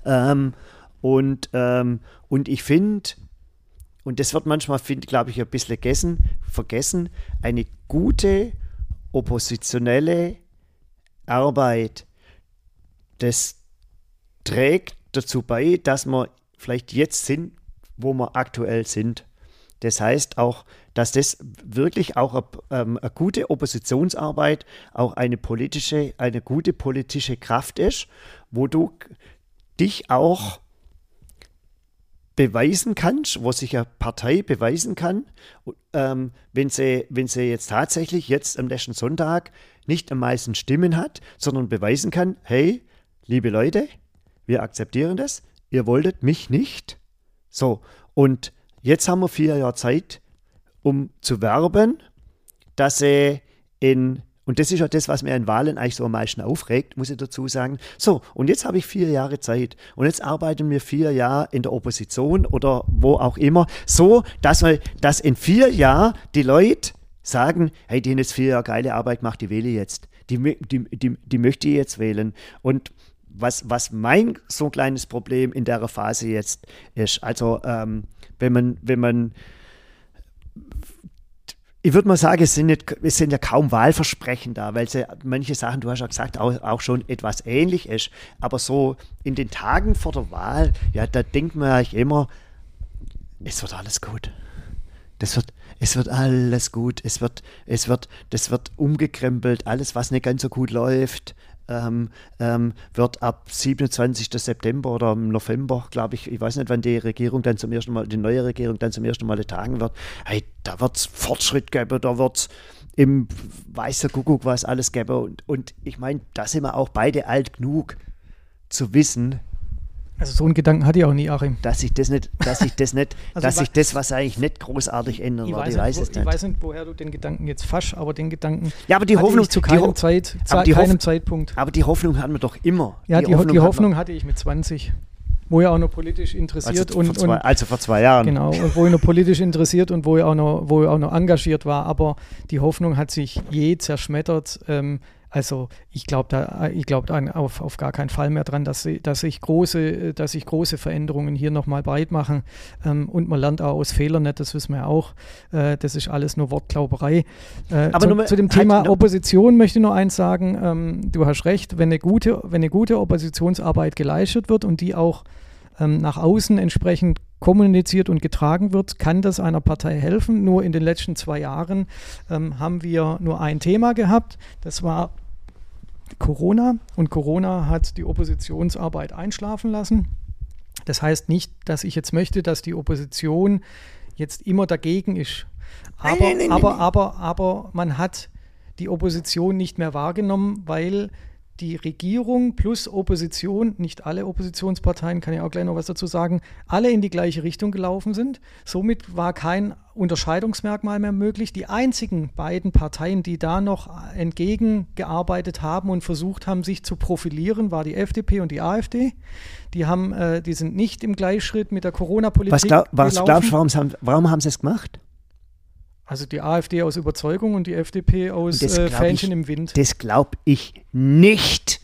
Ähm, und, ähm, und ich finde, und das wird manchmal, glaube ich, ein bisschen gegessen, vergessen, eine gute oppositionelle Arbeit, das trägt dazu bei, dass wir vielleicht jetzt sind, wo wir aktuell sind. Das heißt auch, dass das wirklich auch eine, ähm, eine gute Oppositionsarbeit, auch eine politische, eine gute politische Kraft ist, wo du dich auch beweisen kannst, wo sich eine Partei beweisen kann, ähm, wenn, sie, wenn sie jetzt tatsächlich jetzt am letzten Sonntag nicht am meisten Stimmen hat, sondern beweisen kann, hey, liebe Leute, wir akzeptieren das, ihr wolltet mich nicht. So, und jetzt haben wir vier Jahre Zeit, um zu werben, dass sie in, und das ist ja das, was mir in Wahlen eigentlich so am meisten aufregt, muss ich dazu sagen. So, und jetzt habe ich vier Jahre Zeit und jetzt arbeiten wir vier Jahre in der Opposition oder wo auch immer, so, dass, wir, dass in vier Jahren die Leute sagen, hey, die haben jetzt vier Jahre geile Arbeit gemacht, die wähle ich jetzt. Die, die, die, die möchte ich jetzt wählen. Und was, was mein so ein kleines Problem in der Phase jetzt ist, also ähm, wenn man, wenn man ich würde mal sagen, es sind, nicht, es sind ja kaum Wahlversprechen da, weil sie manche Sachen, du hast ja gesagt, auch, auch schon etwas ähnlich ist. Aber so in den Tagen vor der Wahl, ja, da denkt man eigentlich immer, es wird alles gut. Das wird, es wird alles gut. Es wird, es wird, das wird umgekrempelt. Alles, was nicht ganz so gut läuft, ähm, ähm, wird ab 27. September oder im November, glaube ich, ich weiß nicht, wann die Regierung dann zum ersten Mal, die neue Regierung dann zum ersten Mal tagen wird. Hey, da wird es Fortschritt geben, da wird es im weißer Kuckuck was alles geben. Und, und ich meine, da sind wir auch beide alt genug zu wissen, also so einen Gedanken hatte ich auch nie, Achim. dass sich das nicht, dass sich das nicht, *laughs* Also dass ich das, was eigentlich nicht großartig ändern Ich weiß, Ich nicht, weiß wo, es ich nicht. weiß nicht, woher du den Gedanken jetzt fasch, aber den Gedanken Ja, aber die Hoffnung, ich zu die keinem, Ho- Zeit, zu die keinem Zeitpunkt. aber die Hoffnung hatten wir doch immer. Ja, die, Hoffnung, die Hoffnung hatte ich mit 20, wo ja auch noch politisch interessiert also, und, zwei, und also vor zwei Jahren. Genau, und wo ich noch politisch interessiert und wo ich auch noch, wo ich auch noch engagiert war. Aber die Hoffnung hat sich je zerschmettert. Ähm, also ich glaube da, ich glaube auf, auf gar keinen Fall mehr dran, dass, dass, sich große, dass sich große Veränderungen hier nochmal breit machen. Ähm, und man lernt auch aus Fehlern nicht, das wissen wir ja auch. Äh, das ist alles nur Wortglauberei. Äh, Aber zu, nur zu dem halt Thema Opposition möchte ich nur eins sagen. Ähm, du hast recht, wenn eine gute, wenn eine gute Oppositionsarbeit geleistet wird und die auch ähm, nach außen entsprechend kommuniziert und getragen wird, kann das einer Partei helfen. Nur in den letzten zwei Jahren ähm, haben wir nur ein Thema gehabt, das war Corona und Corona hat die Oppositionsarbeit einschlafen lassen. Das heißt nicht, dass ich jetzt möchte, dass die Opposition jetzt immer dagegen ist. Aber, Nein, nein, nein, aber, aber, aber man hat die Opposition nicht mehr wahrgenommen, weil die Regierung plus Opposition, nicht alle Oppositionsparteien, kann ich auch gleich noch was dazu sagen, alle in die gleiche Richtung gelaufen sind. Somit war kein Unterscheidungsmerkmal mehr möglich. Die einzigen beiden Parteien, die da noch entgegengearbeitet haben und versucht haben, sich zu profilieren, war die FDP und die AfD. Die, haben, äh, die sind nicht im Gleichschritt mit der Corona-Politik Was, glaub, was glaubst du, warum, warum haben sie es gemacht? Also die AfD aus Überzeugung und die FDP aus äh, Fähnchen ich- im Wind. Das glaube ich nicht.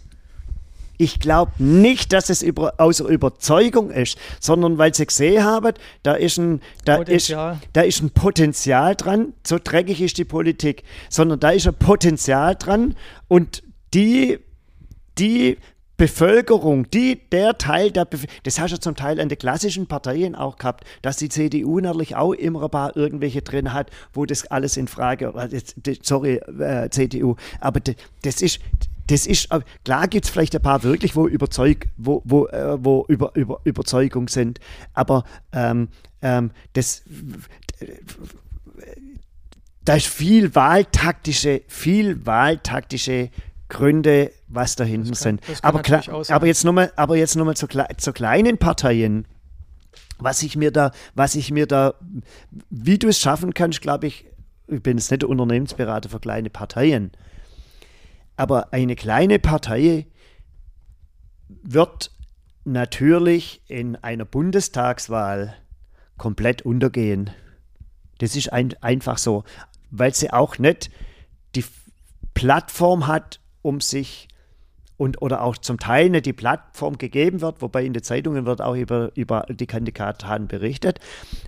Ich glaube nicht, dass es über, aus Überzeugung ist, sondern weil sie gesehen haben, da ist, ein, da, ist, Potenzial. da ist ein Potenzial dran, so dreckig ist die Politik, sondern da ist ein Potenzial dran und die, die Bevölkerung, die, der Teil der Bevölkerung, das hast du zum Teil an den klassischen Parteien auch gehabt, dass die CDU natürlich auch immer ein paar irgendwelche drin hat, wo das alles in Frage, das- sorry, äh, CDU, aber das, das ist, das ist, äh, klar gibt es vielleicht ein paar wirklich, wo, überzeug, wo, wo, äh, wo über, über Überzeugung sind, aber ähm, ähm, das, da ist viel wahltaktische, viel wahltaktische Gründe, was da hinten Das kann- sind. Aber, klar, aber jetzt nochmal, aber jetzt noch mal zu, zu kleinen Parteien. Was ich mir da, was ich mir da, wie du es schaffen kannst, glaube ich, ich bin jetzt nicht Unternehmensberater für kleine Parteien, aber eine kleine Partei wird natürlich in einer Bundestagswahl komplett untergehen. Das ist ein, einfach so, weil sie auch nicht die Plattform hat, um sich und oder auch zum Teil nicht die Plattform gegeben wird, wobei in den Zeitungen wird auch über, über die Kandidaten berichtet.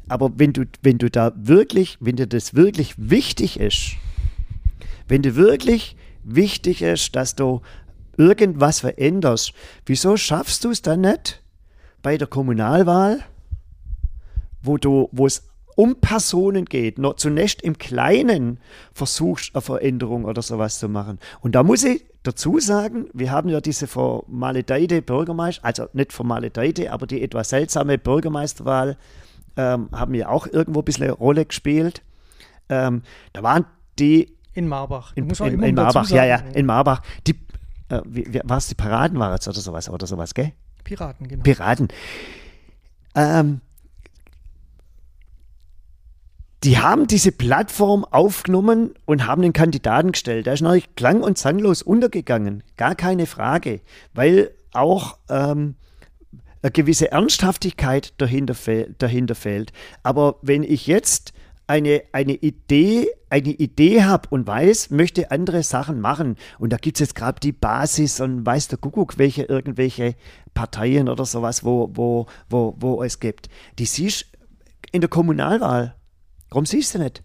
Aber wenn du, wenn du da wirklich, wenn dir das wirklich wichtig ist, wenn dir wirklich wichtig ist, dass du irgendwas veränderst, wieso schaffst du es dann nicht bei der Kommunalwahl, wo du, wo es um Personen geht, noch zunächst im Kleinen versuchst, eine Veränderung oder sowas zu machen. Und da muss ich dazu sagen, wir haben ja diese vermaledeite Bürgermeister, also nicht vermaledeite, aber die etwas seltsame Bürgermeisterwahl ähm, haben ja auch irgendwo ein bisschen eine Rolle gespielt. Ähm, da waren die In Marbach. In, in, in Marbach, ja, ja, in Marbach, die, äh, was die Paraden waren jetzt oder sowas, oder sowas, gell? Piraten, genau. Piraten. Ähm, die haben diese Plattform aufgenommen und haben den Kandidaten gestellt. Der ist natürlich klang- und zanglos untergegangen, gar keine Frage, weil auch ähm, eine gewisse Ernsthaftigkeit dahinter, dahinter fehlt. Aber wenn ich jetzt eine, eine Idee, eine Idee habe und weiß, möchte andere Sachen machen, und da gibt es jetzt gerade die Basis und weiß der Kuckuck, welche irgendwelche Parteien oder sowas, wo, wo, wo, wo es gibt, die siehst in der Kommunalwahl. Warum siehst du nicht?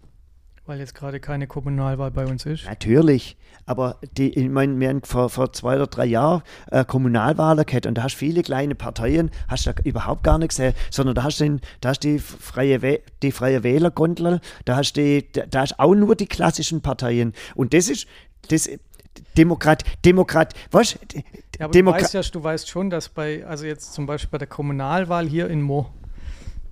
Weil jetzt gerade keine Kommunalwahl bei uns ist. Natürlich, aber die, ich meine, wir haben vor, vor zwei oder drei Jahren äh, Kommunalwahlen gehabt und da hast viele kleine Parteien, hast du da überhaupt gar nichts gesehen, sondern da hast du da hast die freie, Wäh- die freie Wählergondel, da hast die, da, hast auch nur die klassischen Parteien und das ist, das, Demokrat, Demokrat, was? Ja, aber du Demokrat, weißt ja, du weißt schon, dass bei, also jetzt zum Beispiel bei der Kommunalwahl hier in Mo,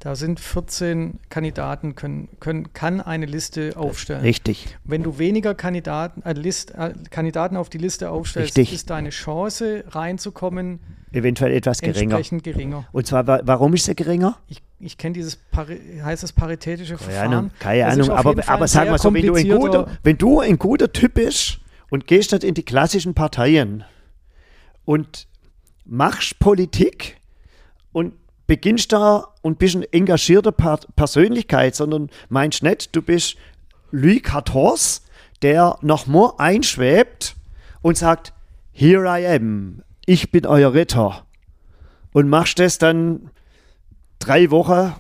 da sind 14 Kandidaten, können, können, kann eine Liste aufstellen. Richtig, Wenn du weniger Kandidaten, äh, List, äh, Kandidaten auf die Liste aufstellst, Richtig. ist deine Chance reinzukommen eventuell etwas geringer. entsprechend geringer. Und zwar, wa- warum ist sie geringer? Ich, ich kenne dieses, Pari heißt das paritätische Keine Verfahren? Ahnung, keine Ahnung, aber, aber ein sag sehr mal so, wenn du, ein guter, wenn du ein guter Typ bist und gehst nicht in die klassischen Parteien und machst Politik und beginnst da und bist eine engagierte Per- Persönlichkeit, sondern meinst nicht, du bist Louis XIV, der noch mal einschwebt und sagt, here I am, ich bin euer Ritter. Und machst das dann drei Wochen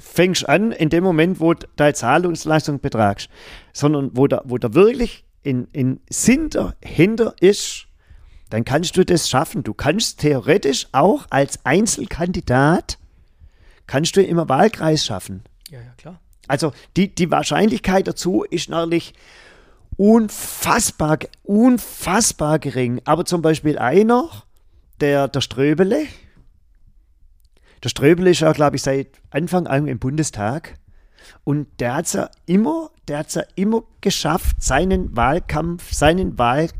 fängst an in dem Moment, wo deine Zahlungsleistung betragst, sondern wo da, wo da wirklich in, in Sinn dahinter ist, dann kannst du das schaffen. Du kannst theoretisch auch als Einzelkandidat, kannst du immer Wahlkreis schaffen. Ja, ja, klar. Also die, die Wahrscheinlichkeit dazu ist natürlich unfassbar, unfassbar gering. Aber zum Beispiel einer, der, der Ströbele, der Ströbele ist ja, glaube ich, seit Anfang an im Bundestag. Und der hat es ja immer, der hat's ja immer geschafft, seinen Wahlkampf, seinen Wahlkreis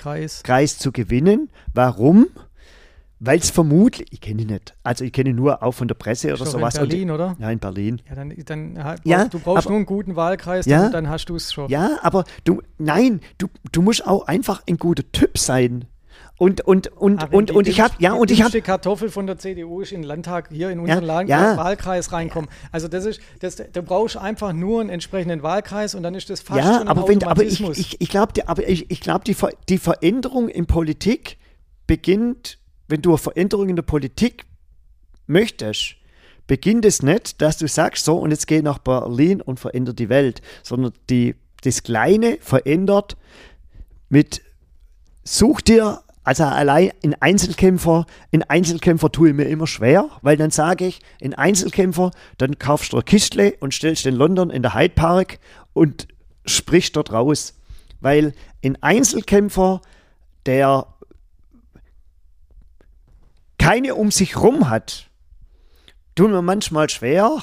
Kreis. zu gewinnen. Warum? Weil es vermutlich, ich kenne ihn nicht, also ich kenne ihn nur auch von der Presse oder sowas. in Berlin, oder? Ja, in Berlin. Ja, dann, dann Ja, du brauchst aber- nur einen guten Wahlkreis, Ja. dann, dann hast du es schon. Ja, aber du, nein, du, du musst auch einfach ein guter Typ sein. Und, und, und, Ah, wenn und, und ich habe, ja, die und ich habe, Kartoffel von der CDU ist in den Landtag hier in unseren Land ja. Wahlkreis reinkommen. Also das ist, das, du brauchst einfach nur einen entsprechenden Wahlkreis und dann ist das fast ja, schon aber, wenn, aber ich, ich, ich glaube, aber ich, ich glaube, die, Ver- die Veränderung in Politik beginnt, wenn du eine Veränderung in der Politik möchtest, beginnt es nicht, dass du sagst, so und jetzt geh nach Berlin und verändert die Welt, sondern die, das Kleine verändert mit, such dir, also allein in Einzelkämpfer, in Einzelkämpfer tue ich mir immer schwer, weil dann sage ich, in Einzelkämpfer, dann kaufst du ein Kistle und stellst den London in der Hyde Park und sprichst dort raus. Weil ein Einzelkämpfer, der keine um sich rum hat, tun mir manchmal schwer.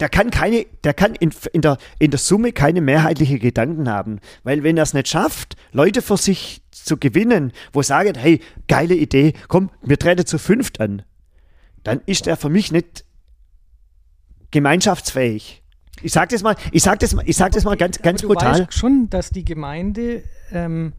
Der kann keine, der kann in, in, der, in der Summe keine mehrheitliche Gedanken haben. Weil wenn er es nicht schafft, Leute für sich zu gewinnen, wo sagen, hey, geile Idee, komm, wir treten zu fünft an, dann ist er für mich nicht gemeinschaftsfähig. Ich sage das mal, ich sag das mal, ich sag das mal ganz, ganz Aber du brutal. weißt schon, dass die Gemeinde ähm,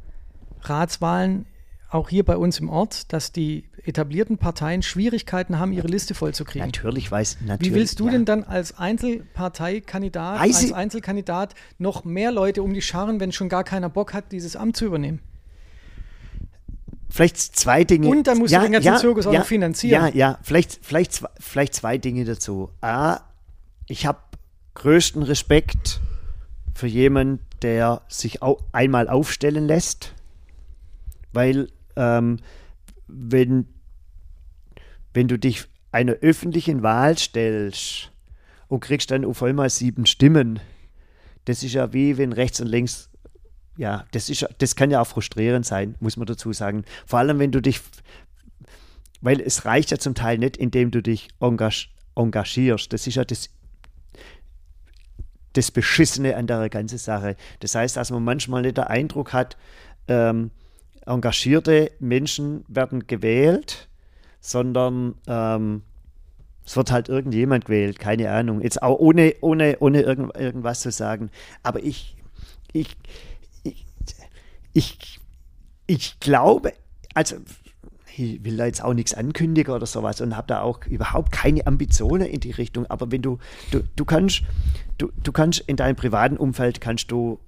Ratswahlen auch hier bei uns im Ort, dass die etablierten Parteien Schwierigkeiten haben, ihre Liste vollzukriegen. Natürlich weiß, natürlich. Wie willst du ja. denn dann als Einzelparteikandidat, Weiß als Einzelkandidat noch mehr Leute um die scharren, wenn schon gar keiner Bock hat, dieses Amt zu übernehmen? Vielleicht zwei Dinge. Und dann musst du den ganzen Zirkus auch ja, noch finanzieren. Ja, ja, vielleicht, vielleicht, zwei- vielleicht zwei Dinge dazu. A, ich habe größten Respekt für jemanden, der sich au einmal aufstellen lässt, weil ähm, wenn, wenn du dich einer öffentlichen Wahl stellst und kriegst dann auf einmal sieben Stimmen, das ist ja wie wenn rechts und links ja, das, ist, das kann ja auch frustrierend sein, muss man dazu sagen. Vor allem, wenn du dich, weil es reicht ja zum Teil nicht, indem du dich engag, engagierst. Das ist ja das, das Beschissene an der ganzen Sache. Das heißt, dass man manchmal nicht den Eindruck hat, ähm, engagierte Menschen werden gewählt, sondern ähm, es wird halt irgendjemand gewählt, keine Ahnung. Jetzt auch ohne, ohne, ohne irgend, irgendwas zu sagen. Aber ich, ich, ich, ich, glaube, also ich will da jetzt auch nichts ankündigen oder sowas und habe da auch überhaupt keine Ambitionen in die Richtung. Aber wenn du, du, du kannst, du, du kannst in deinem privaten Umfeld kannst du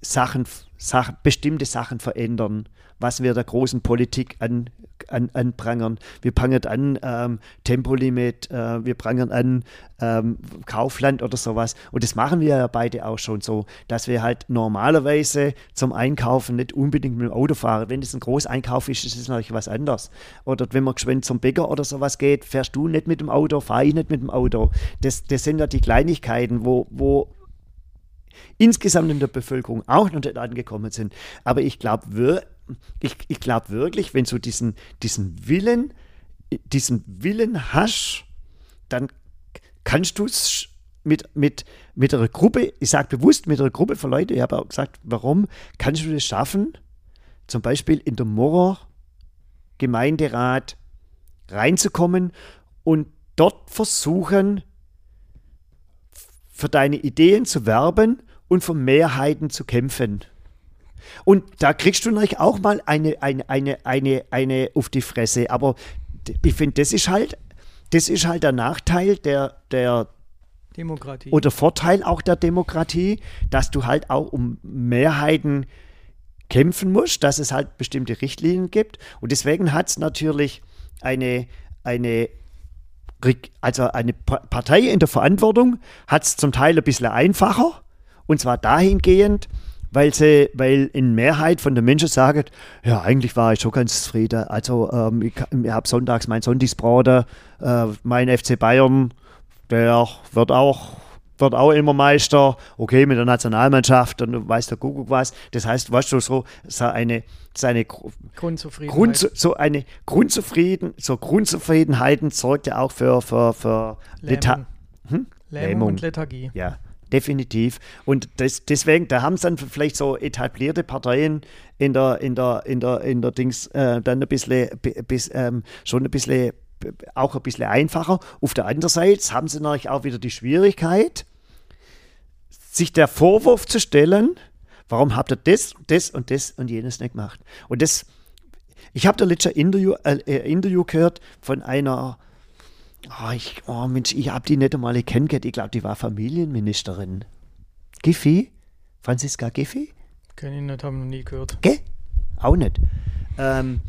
Sachen, Sachen, bestimmte Sachen verändern, was wir der großen Politik an, an, anprangern. Wir prangern an ähm, Tempolimit, äh, wir prangern an ähm, Kaufland oder sowas. Und das machen wir ja beide auch schon so, dass wir halt normalerweise zum Einkaufen nicht unbedingt mit dem Auto fahren. Wenn es ein Großeinkauf ist, ist es natürlich was anderes. Oder wenn man geschwind zum Bäcker oder sowas geht, fährst du nicht mit dem Auto, fahre ich nicht mit dem Auto. Das, das sind ja die Kleinigkeiten, wo, wo insgesamt in der Bevölkerung auch noch nicht angekommen sind. Aber ich glaube wir, ich, ich glaub wirklich, wenn du diesen, diesen Willen, diesen Willen hast, dann kannst du es mit, mit, mit einer Gruppe, ich sage bewusst mit einer Gruppe von Leuten, ich habe auch gesagt, warum, kannst du das schaffen, zum Beispiel in der Morer Gemeinderat reinzukommen und dort versuchen, für deine Ideen zu werben und für Mehrheiten zu kämpfen. Und da kriegst du natürlich auch mal eine, eine, eine, eine, eine auf die Fresse. Aber ich finde, das ist halt, das ist halt der Nachteil der, der, Demokratie. oder Vorteil auch der Demokratie, dass du halt auch um Mehrheiten kämpfen musst, dass es halt bestimmte Richtlinien gibt. Und deswegen hat es natürlich eine, eine, also eine Pa- Partei in der Verantwortung, hat es zum Teil ein bisschen einfacher. Und zwar dahingehend, weil sie, weil in Mehrheit von den Menschen sagen, ja, eigentlich war ich schon ganz zufrieden. Also ähm, ich, ich habe sonntags mein Sonntagsbraten, äh, mein FC Bayern, der wird auch, wird auch immer Meister. Okay, mit der Nationalmannschaft, dann weiß der Kuckuck was. Das heißt, weißt du, so, so eine, so eine Gru- Grundzufriedenheit. Grund, so eine Grundzufrieden, so Grundzufriedenheiten sorgt ja auch für, für, für Leta Lähmung. hm? Lähmung und Lethargie. Ja, definitiv. Und das, deswegen, da haben es dann vielleicht so etablierte Parteien in der, in der, in der, in der Dings äh, dann ein bisschen, bi- bis, ähm, schon ein bisschen, auch ein bisschen einfacher. Auf der anderen Seite haben sie natürlich auch wieder die Schwierigkeit, sich der Vorwurf zu stellen, warum habt ihr das, das und das und jenes nicht gemacht? Und das, Ich habe da letzte Interview, äh, Interview gehört von einer, oh, ich, oh Mensch, ich habe die nicht einmal kennengelernt. Ich glaube, die war Familienministerin. Giffey? Franziska Giffey? Kenn ich nicht, haben noch nie gehört. Gell? Auch nicht. Ähm,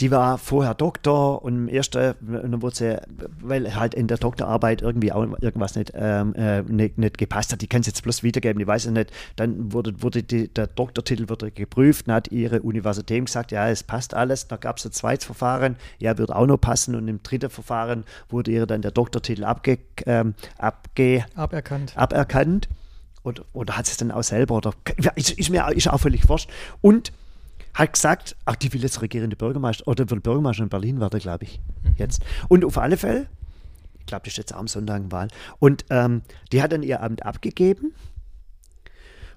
die war vorher Doktor und im ersten, dann wurde sie, weil halt in der Doktorarbeit irgendwie auch irgendwas nicht, ähm, äh, nicht, nicht, gepasst hat, die kann es jetzt bloß wiedergeben, ich weiß es nicht, dann wurde, wurde die, der Doktortitel wurde geprüft, dann hat ihre Universität gesagt, ja, es passt alles, dann gab es ein zweites Verfahren, ja, wird auch noch passen. Und im dritten Verfahren wurde ihr dann der Doktortitel abge, ähm, abge, aberkannt. aberkannt. Oder, oder hat sie es dann auch selber, oder ist, ist mir ist auch völlig wurscht. Und hat gesagt, ach, die will jetzt regierende Bürgermeister oder Bürgermeister in Berlin werden, glaube ich, mhm. jetzt. Und auf alle Fälle, ich glaube, das ist jetzt am Sonntag Wahl, und ähm, die hat dann ihr Amt abgegeben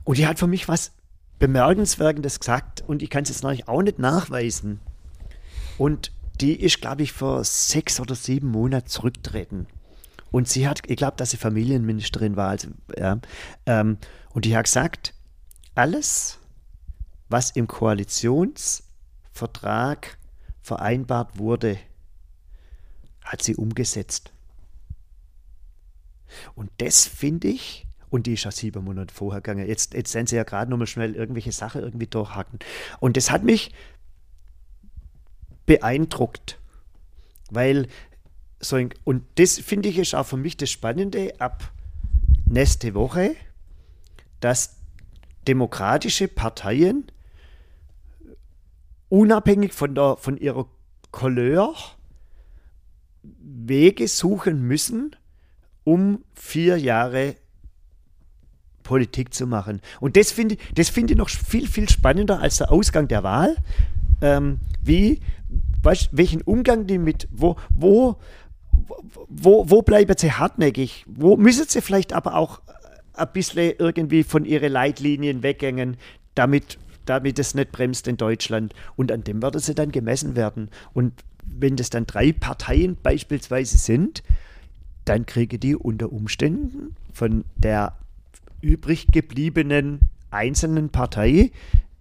und die hat für mich was Bemerkenswertes gesagt und ich kann es jetzt natürlich auch nicht nachweisen. Und die ist, glaube ich, vor sechs oder sieben Monaten zurückgetreten. Und sie hat, ich glaube, dass sie Familienministerin war. Also, ja, ähm, und die hat gesagt, alles, was im Koalitionsvertrag vereinbart wurde, hat sie umgesetzt. Und das finde ich, und die ist ja sieben Monate vorher gegangen. Jetzt, jetzt sind sie ja gerade nochmal schnell irgendwelche Sachen irgendwie durchhacken. Und das hat mich beeindruckt, weil so ein, und das finde ich ist auch für mich das Spannende ab nächste Woche, dass demokratische Parteien unabhängig von, der, von ihrer Couleur Wege suchen müssen, um vier Jahre Politik zu machen. Und das finde das find ich noch viel, viel spannender als der Ausgang der Wahl. Ähm, wie, weißt, welchen Umgang die mit, wo, wo, wo, wo bleiben sie hartnäckig? Wo müssen sie vielleicht aber auch ein bisschen irgendwie von ihren Leitlinien weggängen, damit damit es nicht bremst in Deutschland. Und an dem wird sie dann gemessen werden. Und wenn das dann drei Parteien beispielsweise sind, dann kriege die unter Umständen von der übrig gebliebenen einzelnen Partei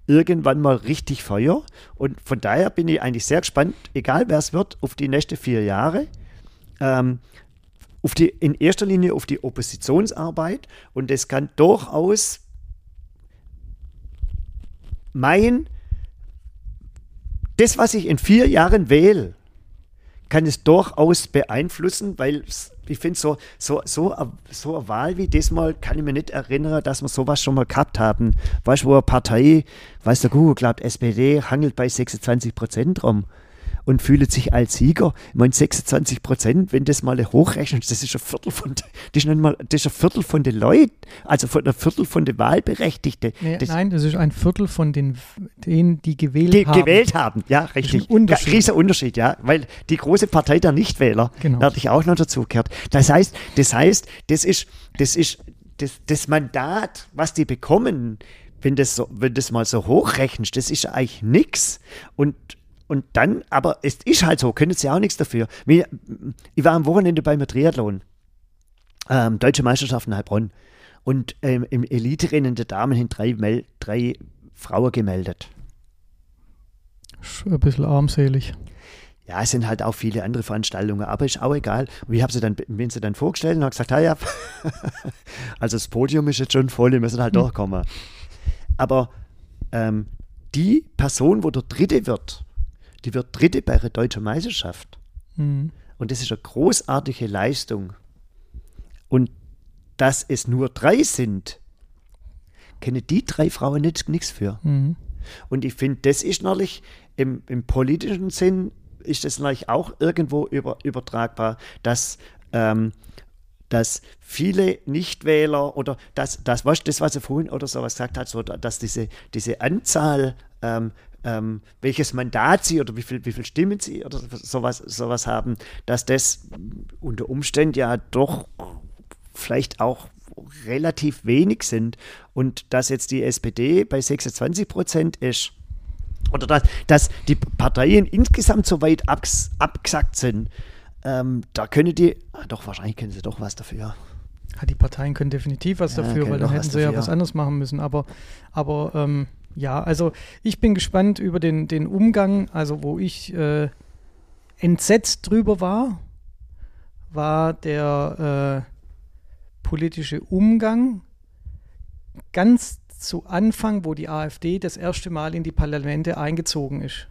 irgendwann mal richtig Feuer. Und von daher bin ich eigentlich sehr gespannt, egal wer es wird, auf die nächsten vier Jahre. Ähm, auf die, in erster Linie auf die Oppositionsarbeit. Und es kann durchaus mein, das, was ich in vier Jahren wähle, kann es durchaus beeinflussen, weil ich finde, so, so, so, so eine Wahl wie diesmal kann ich mir nicht erinnern, dass wir sowas schon mal gehabt haben. Weißt du, wo eine Partei, weißt du, Google glaubt, SPD hangelt bei 26 Prozent rum und fühlen sich als Sieger. Ich meine, 26 Prozent, wenn das mal hochrechnet, das ist ein Viertel von, das ist nicht mal, das ist ein Viertel von den Leuten, also von ein Viertel von den Wahlberechtigten. Nee, das nein, das ist ein Viertel von den, denen, die gewählt die haben. gewählt haben, ja, richtig. Unterschied. Ja, riesiger Unterschied, ja, weil die große Partei der Nichtwähler, genau. werde ich auch noch dazu gehört. Das heißt, das heißt, das ist, das ist, das, das Mandat, was die bekommen, wenn das, so, wenn das mal so hochrechnest, das ist eigentlich nichts. Und und dann, aber es ist halt so, können sie auch nichts dafür. Ich war am Wochenende beim Triathlon, ähm, Deutsche Meisterschaften in Heilbronn. Und ähm, im Elite-Rennen der Damen sind drei, drei Frauen gemeldet. Schon ein bisschen armselig. Ja, es sind halt auch viele andere Veranstaltungen, aber ist auch egal. Und ich habe sie dann, bin sie dann vorgestellt und habe gesagt, ah ja, *laughs* also das Podium ist jetzt schon voll, wir müssen halt hm. durchkommen. Aber ähm, die Person, wo der Dritte wird, die wird Dritte bei der deutschen Meisterschaft. Mhm. Und das ist eine großartige Leistung. Und dass es nur drei sind, kennen die drei Frauen nichts für. Mhm. Und ich finde, das ist natürlich im, im, politischen Sinn, ist das natürlich auch irgendwo über, übertragbar, dass, ähm, dass viele Nichtwähler oder das, das, was, das, was er vorhin oder sowas gesagt hat, so, dass diese, diese Anzahl ähm, ähm, welches Mandat sie oder wie viel, wie viel Stimmen sie oder sowas, sowas haben, dass das unter Umständen ja doch vielleicht auch relativ wenig sind und dass jetzt die SPD bei 26 Prozent ist oder dass, dass die Parteien insgesamt so weit abs, abgesackt sind, ähm, da können die, ah, doch wahrscheinlich können sie doch was dafür. Ja, die Parteien können definitiv was ja, dafür, weil dann hätten sie dafür. ja was anderes machen müssen. Aber, aber ähm, Ja, also ich bin gespannt über den, den Umgang, also wo ich äh, entsetzt drüber war, war der äh, politische Umgang ganz zu Anfang, wo die AfD das erste Mal in die Parlamente eingezogen ist.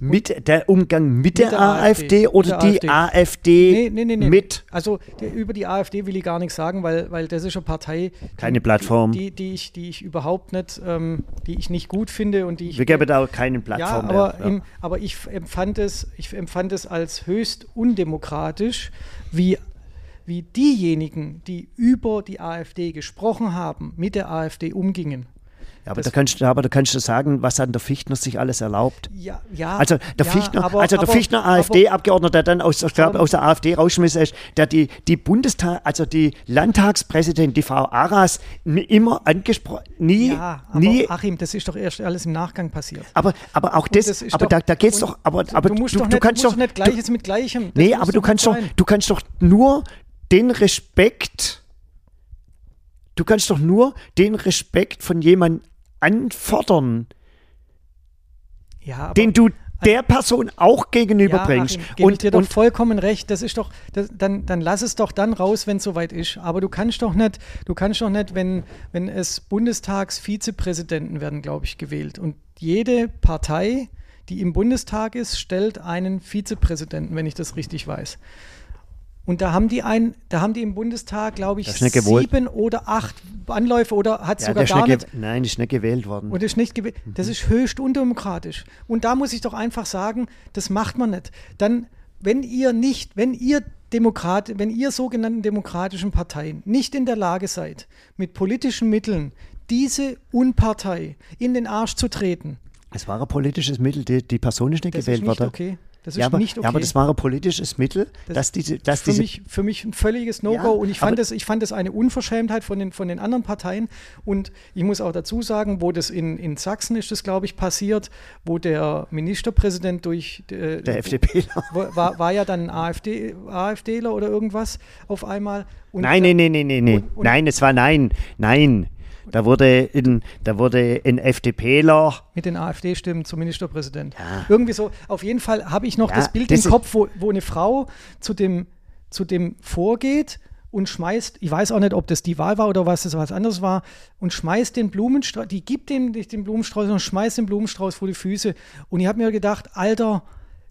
Mit der Umgang mit, mit der, der, AfD, AfD oder der die AfD, AfD nee, nee, nee, mit? Also der, über die AfD will ich gar nichts sagen, weil, weil das ist eine Partei, keine Plattform, die, die, ich, die ich überhaupt nicht, ähm, die ich nicht gut finde und die ich. Wir geben da auch keine Plattform. Ja, aber, mehr. Im, aber ich empfand es, ich empfand es als höchst undemokratisch, wie wie diejenigen, die über die AfD gesprochen haben, mit der AfD umgingen. Ja, aber, da kannst, aber da kannst du sagen, was hat der Fichtner sich alles erlaubt. Ja, ja. Also der ja, Fichtner, aber, also der Fichtner AfD-Abgeordneter, der dann aus, glaub, aus der AfD rausschmissen ist, der die, die Bundestag, also die Landtagspräsidentin, die Frau Aras, immer angesprochen, nie, ja, aber nie. Achim, das ist doch erst alles im Nachgang passiert. Aber, aber auch das, das aber doch, da, da es doch, aber, aber du, musst du, doch nicht, du kannst doch nicht Gleiches du, mit Gleichem. Das nee, aber du kannst doch, du kannst doch nur den Respekt, du kannst doch nur den Respekt von jemandem anfordern, ja, den du der Person auch gegenüberbringst. Ja, Achim, und ich dir doch vollkommen recht. Das ist doch, das, dann, dann lass es doch dann raus, wenn es soweit ist. Aber du kannst doch nicht, du kannst doch nicht, wenn, wenn es Bundestagsvizepräsidenten werden, glaube ich, gewählt. Und jede Partei, die im Bundestag ist, stellt einen Vizepräsidenten, wenn ich das richtig weiß. Und da haben die ein, da haben die im Bundestag, glaube ich, sieben oder acht Anläufe oder hat ja, sogar gar nicht. Nein, ist nicht gewählt worden. Und ist nicht gewählt. Mhm. Das ist höchst undemokratisch. Und da muss ich doch einfach sagen, das macht man nicht. Dann, wenn ihr nicht, wenn ihr Demokrat, wenn ihr sogenannten demokratischen Parteien nicht in der Lage seid, mit politischen Mitteln diese Unpartei in den Arsch zu treten. Es war ein politisches Mittel, die, die Person ist nicht das gewählt worden. Okay. Das ist ja, aber, nicht okay. Ja, aber das war ein politisches Mittel, das, dass diese, dass für diese mich, für mich ein völliges No-Go ja, und ich fand, das, ich fand das eine Unverschämtheit von den, von den anderen Parteien und ich muss auch dazu sagen, wo das in, in Sachsen ist das, glaube ich, passiert, wo der Ministerpräsident durch äh, der FDP war, war ja dann AfD, AfDler oder irgendwas auf einmal. Und, nein, nein, nein, nein, nein, nein, nein, es war nein, nein. Da wurde, in, da wurde ein FDPler. Mit den AfD-Stimmen zum Ministerpräsident. Ja. Irgendwie so. Auf jeden Fall habe ich noch ja, das Bild das im Kopf, wo, wo eine Frau zu dem, zu dem vorgeht und schmeißt, ich weiß auch nicht, ob das die Wahl war oder was das was anderes war, und schmeißt den Blumenstrauß, die gibt dem den Blumenstrauß und schmeißt den Blumenstrauß vor die Füße. Und ich habe mir gedacht, Alter,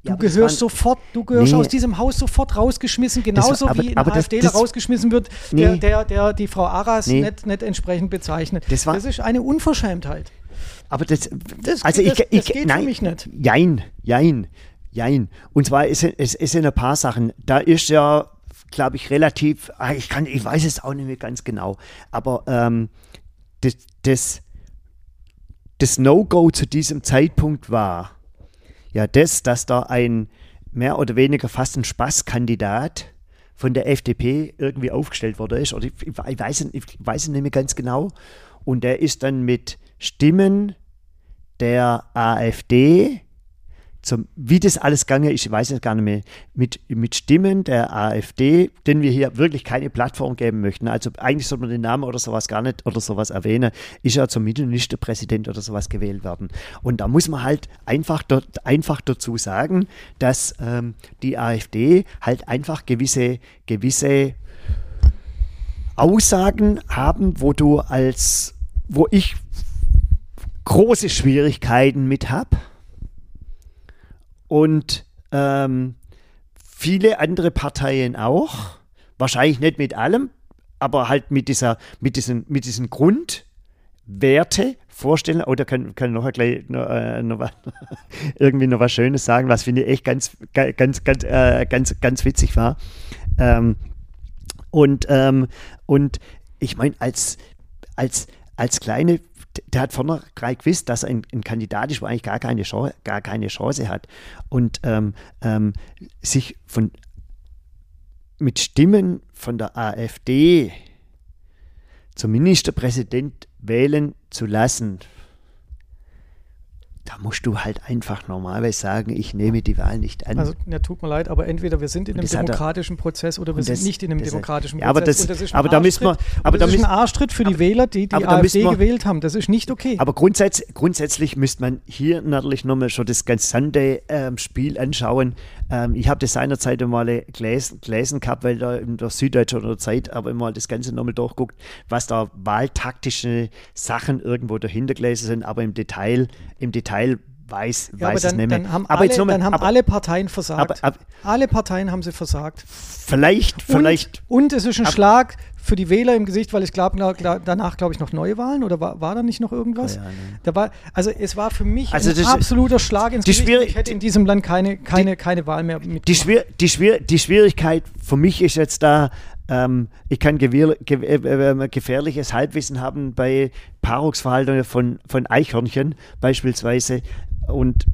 Du ja, gehörst sofort, du gehörst nee. aus diesem Haus sofort rausgeschmissen, genauso war, aber, wie ein aber AfDler das, das, rausgeschmissen wird, nee. der, der, der, die Frau Aras nee. nicht, nicht entsprechend bezeichnet. Das, war, das ist eine Unverschämtheit. Aber das, das also ich, ich, geht nein, für mich nicht. Jein, jein, jein. Und zwar ist es, es sind ein paar Sachen. Da ist ja, glaube ich, relativ, ah, ich kann, ich weiß es auch nicht mehr ganz genau, aber ähm, das, das, das No-Go zu diesem Zeitpunkt war, ja das, dass da ein mehr oder weniger fast ein Spaßkandidat von der FDP irgendwie aufgestellt worden ist. Oder ich, ich, weiß, ich weiß nicht mehr ganz genau. Und der ist dann mit Stimmen der AfD zum, wie das alles gegangen ist, ich weiß es gar nicht mehr, mit, mit Stimmen der AfD, denen wir hier wirklich keine Plattform geben möchten. Also eigentlich sollte man den Namen oder sowas gar nicht oder sowas erwähnen, ist ja zum Mittelministerpräsident oder sowas gewählt worden. Und da muss man halt einfach, dort, einfach dazu sagen, dass ähm, die AfD halt einfach gewisse, gewisse Aussagen haben, wo du als, wo ich große Schwierigkeiten mit habe und ähm, viele andere Parteien auch. Wahrscheinlich nicht mit allem, aber halt mit dieser, mit diesen, mit diesen Grundwerte vorstellen. Oder kann, kann noch gleich noch, äh, noch was, *laughs* irgendwie noch was Schönes sagen, was finde ich echt ganz, ganz, ganz, äh, ganz, ganz witzig war. Ähm, und, ähm, und ich meine, als, als, als kleine der hat vornherein gewusst, dass ein, ein Kandidat ist, wo eigentlich gar keine Chance, gar keine Chance hat. Und ähm, ähm, sich von, mit Stimmen von der AfD zum Ministerpräsident wählen zu lassen, da musst du halt einfach normalerweise sagen, ich nehme die Wahl nicht an. Also, ja, tut mir leid, aber entweder wir sind in einem demokratischen Prozess oder wir sind das, nicht in einem demokratischen ja, aber Prozess. Das, das aber da müssen wir, aber das da ist ein Arschtritt für die aber, Wähler, die die AfD wir, gewählt haben. Das ist nicht okay. Aber grundsätz, grundsätzlich müsste man hier natürlich nochmal schon das gesamte ähm, Spiel anschauen. Ähm, ich habe das seinerzeit einmal gelesen, gelesen gehabt, weil da in der Süddeutschen oder Zeit aber immer das Ganze nochmal durchguckt, was da wahltaktische Sachen irgendwo dahinter gelesen sind, aber im Detail, im Detail weiß, ja, weiß aber dann, es nicht mehr. Dann haben, aber alle, jetzt dann haben aber, alle Parteien versagt. Aber, alle Parteien haben sie versagt. Vielleicht, vielleicht. Und, und es ist ein Schlag für die Wähler im Gesicht, weil ich glaube, danach glaube ich noch Neuwahlen oder war, war da nicht noch irgendwas? Ja, da war, also es war für mich also ein absoluter Schlag ins Gesicht. Ich hätte in diesem Land keine, keine, die, keine Wahl mehr mit. Die, Schwier die, Schwier die Schwierigkeit für mich ist jetzt da, ähm, ich kann ge äh, gefährliches Halbwissen haben bei Paarungsverhaltungen von, von Eichhörnchen beispielsweise und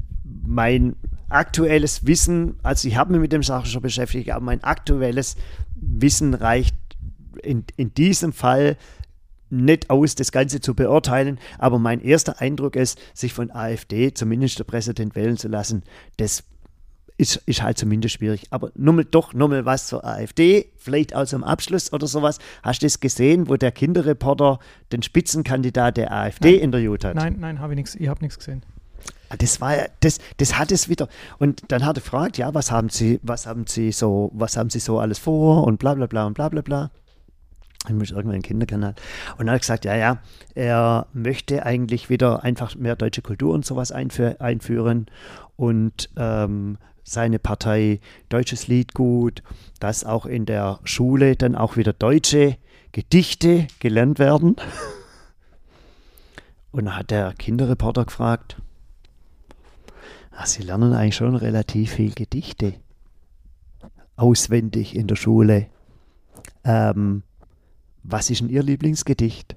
mein aktuelles Wissen, also ich habe mich mit dem Sache schon beschäftigt, aber mein aktuelles Wissen reicht in, in diesem Fall nicht aus, das Ganze zu beurteilen, aber mein erster Eindruck ist, sich von AfD zum Ministerpräsident wählen zu lassen, das ist, ist halt zumindest schwierig. Aber nur doch nochmal was zur AfD, vielleicht auch zum Abschluss oder sowas. Hast du es gesehen, wo der Kinderreporter den Spitzenkandidat der AfD nein, interviewt hat? Nein, nein, habe ich nichts. Ich habe nichts gesehen. Ah, das war das, das hat es wieder. Und dann hat er gefragt, ja, was haben Sie, was haben Sie so, was haben Sie so alles vor und bla bla bla und bla bla bla. Ich muss irgendwann Kinderkanal. Und dann hat gesagt, ja, ja, er möchte eigentlich wieder einfach mehr deutsche Kultur und sowas einfü einführen und ähm, seine Partei Deutsches Lied gut, dass auch in der Schule dann auch wieder deutsche Gedichte gelernt werden. *laughs* Und dann hat der Kinderreporter gefragt, ach, Sie lernen eigentlich schon relativ viel Gedichte auswendig in der Schule. Ähm, was ist denn Ihr Lieblingsgedicht?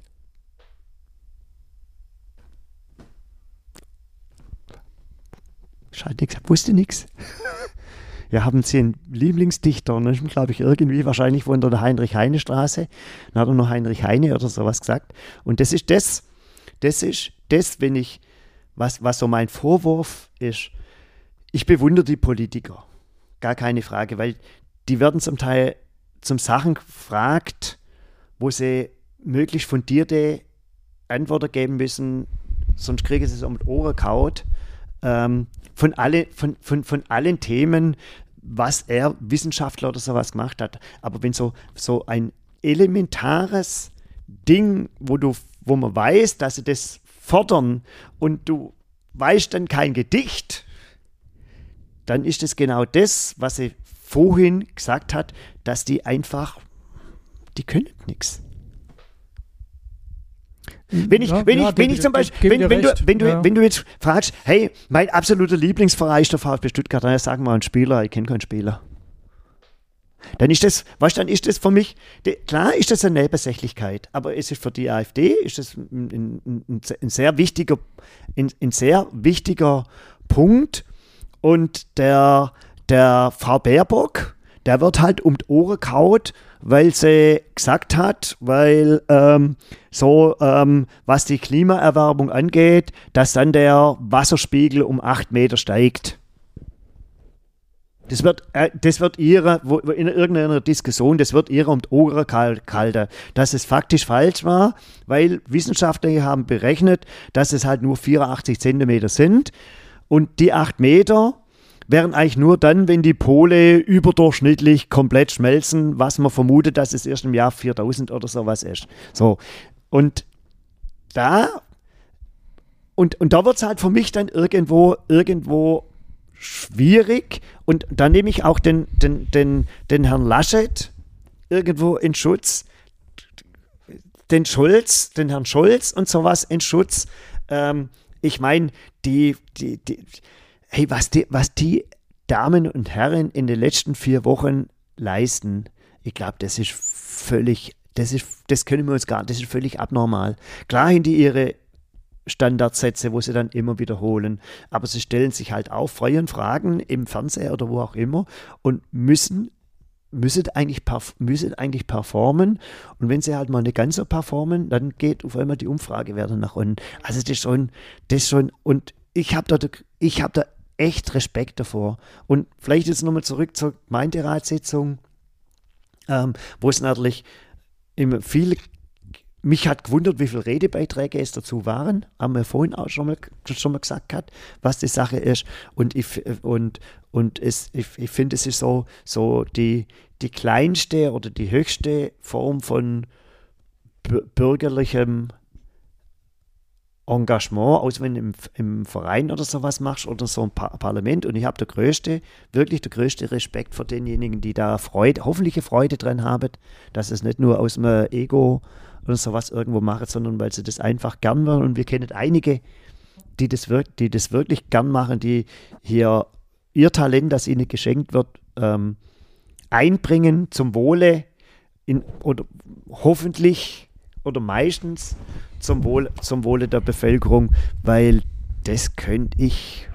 Scheint nichts, wusste nichts. *laughs* ja, haben Sie einen Lieblingsdichter? Und dann glaube ich, irgendwie wahrscheinlich von der Heinrich-Heine-Straße. Dann hat er noch Heinrich Heine oder sowas gesagt. Und das ist das, das ist das, wenn ich, was, was so mein Vorwurf ist, ich bewundere die Politiker. Gar keine Frage, weil die werden zum Teil zum Sachen gefragt, wo sie möglichst fundierte Antworten geben müssen, sonst kriegen sie es um die Ohren kaut. Ähm, von, alle, von, von, von allen Themen, was er Wissenschaftler oder sowas gemacht hat. Aber wenn so, so ein elementares Ding, wo du, wo man weiß, dass sie das fordern und du weißt dann kein Gedicht, dann ist es genau das, was sie vorhin gesagt hat, dass die einfach die können nichts. Wenn ich, ja, wenn ja, ich, wenn ich zum Beispiel, wenn, wenn, du, wenn, du, ja. wenn du jetzt fragst, hey, mein absoluter Lieblingsverein ist der VfB Stuttgart, dann sagen wir einen Spieler, ich kenne keinen Spieler. Dann ist das, weißt dann ist das für mich, klar ist das eine Nebensächlichkeit, aber es für die AfD ist das ein, ein, ein, ein sehr wichtiger, ein, ein, sehr wichtiger Punkt. Und der, der Frau Baerbock, der wird halt um die Ohren kaut, weil sie gesagt hat, weil ähm, so, ähm, was die Klimaerwärmung angeht, dass dann der Wasserspiegel um acht Meter steigt. Das wird, äh, das wird ihre, wo, in irgendeiner Diskussion, das wird ihre um die Ohren kalter, dass es faktisch falsch war, weil Wissenschaftler haben berechnet, dass es halt nur 84 Zentimeter sind und die acht Meter wären eigentlich nur dann, wenn die Pole überdurchschnittlich komplett schmelzen, was man vermutet, dass es erst im Jahr 4000 oder sowas ist. So, und da, und, und da wird es halt für mich dann irgendwo, irgendwo schwierig und da nehme ich auch den, den, den, den Herrn Laschet irgendwo in Schutz, den Schulz, den Herrn Schulz und sowas in Schutz. Ähm, ich meine, die, die, die, hey, was die, was die Damen und Herren in den letzten vier Wochen leisten, ich glaube, das ist völlig, das ist, das können wir uns gar das ist völlig abnormal. Klar haben die ihre Standardsätze, wo sie dann immer wiederholen, aber sie stellen sich halt auf freien Fragen im Fernseher oder wo auch immer und müssen müssen eigentlich, müssen eigentlich performen und wenn sie halt mal nicht ganz so performen, dann geht auf einmal die Umfragewerte nach unten. Also das ist schon, das schon und ich habe da, ich hab da echt Respekt davor. Und vielleicht jetzt nochmal zurück zur Gemeinderatssitzung, ähm, wo es natürlich immer viele mich hat gewundert, wie viele Redebeiträge es dazu waren. Haben wir vorhin auch schon mal, schon mal gesagt, hat, was die Sache ist. Und ich, und, und es, ich, ich finde, es ist so, so die, die kleinste oder die höchste Form von bürgerlichem Engagement, aus wenn du im, im Verein oder sowas machst oder so ein pa Parlament. Und ich habe der größte, wirklich der größte Respekt vor denjenigen, die da Freude, hoffentliche Freude dran haben, dass es nicht nur aus dem Ego oder sowas irgendwo machen, sondern weil sie das einfach gern machen. Und wir kennen einige, die das, wir die das wirklich gern machen, die hier ihr Talent, das ihnen geschenkt wird, ähm, einbringen zum Wohle in, oder hoffentlich oder meistens zum, Wohl, zum Wohle der Bevölkerung, weil das könnte ich,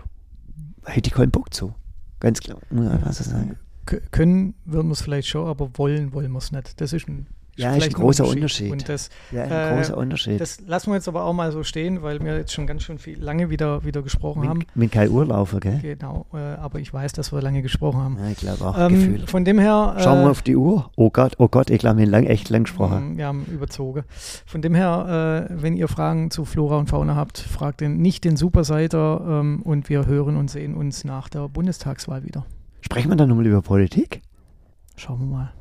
hätte ich keinen Bock zu. Ganz klar, ich also sagen. Können würden wir es vielleicht schon, aber wollen wollen wir es nicht. Das ist ein ja, ist ein großer Unterschied. Und das, ja, ein großer äh, Unterschied. Das lassen wir jetzt aber auch mal so stehen, weil wir jetzt schon ganz schön viel, lange wieder, wieder gesprochen mit, haben. Mit kein Urlaufer, gell? Genau, äh, aber ich weiß, dass wir lange gesprochen haben. Ja, ich glaube auch, ähm, Gefühl. Von dem her... Schauen wir äh, auf die Uhr. Oh Gott, oh Gott, ich glaube, wir haben lang, echt lang gesprochen. Mm, wir haben überzogen. Von dem her, äh, wenn ihr Fragen zu Flora und Fauna habt, fragt den, nicht den Superseiter ähm, und wir hören und sehen uns nach der Bundestagswahl wieder. Sprechen wir dann nochmal über Politik? Schauen wir mal.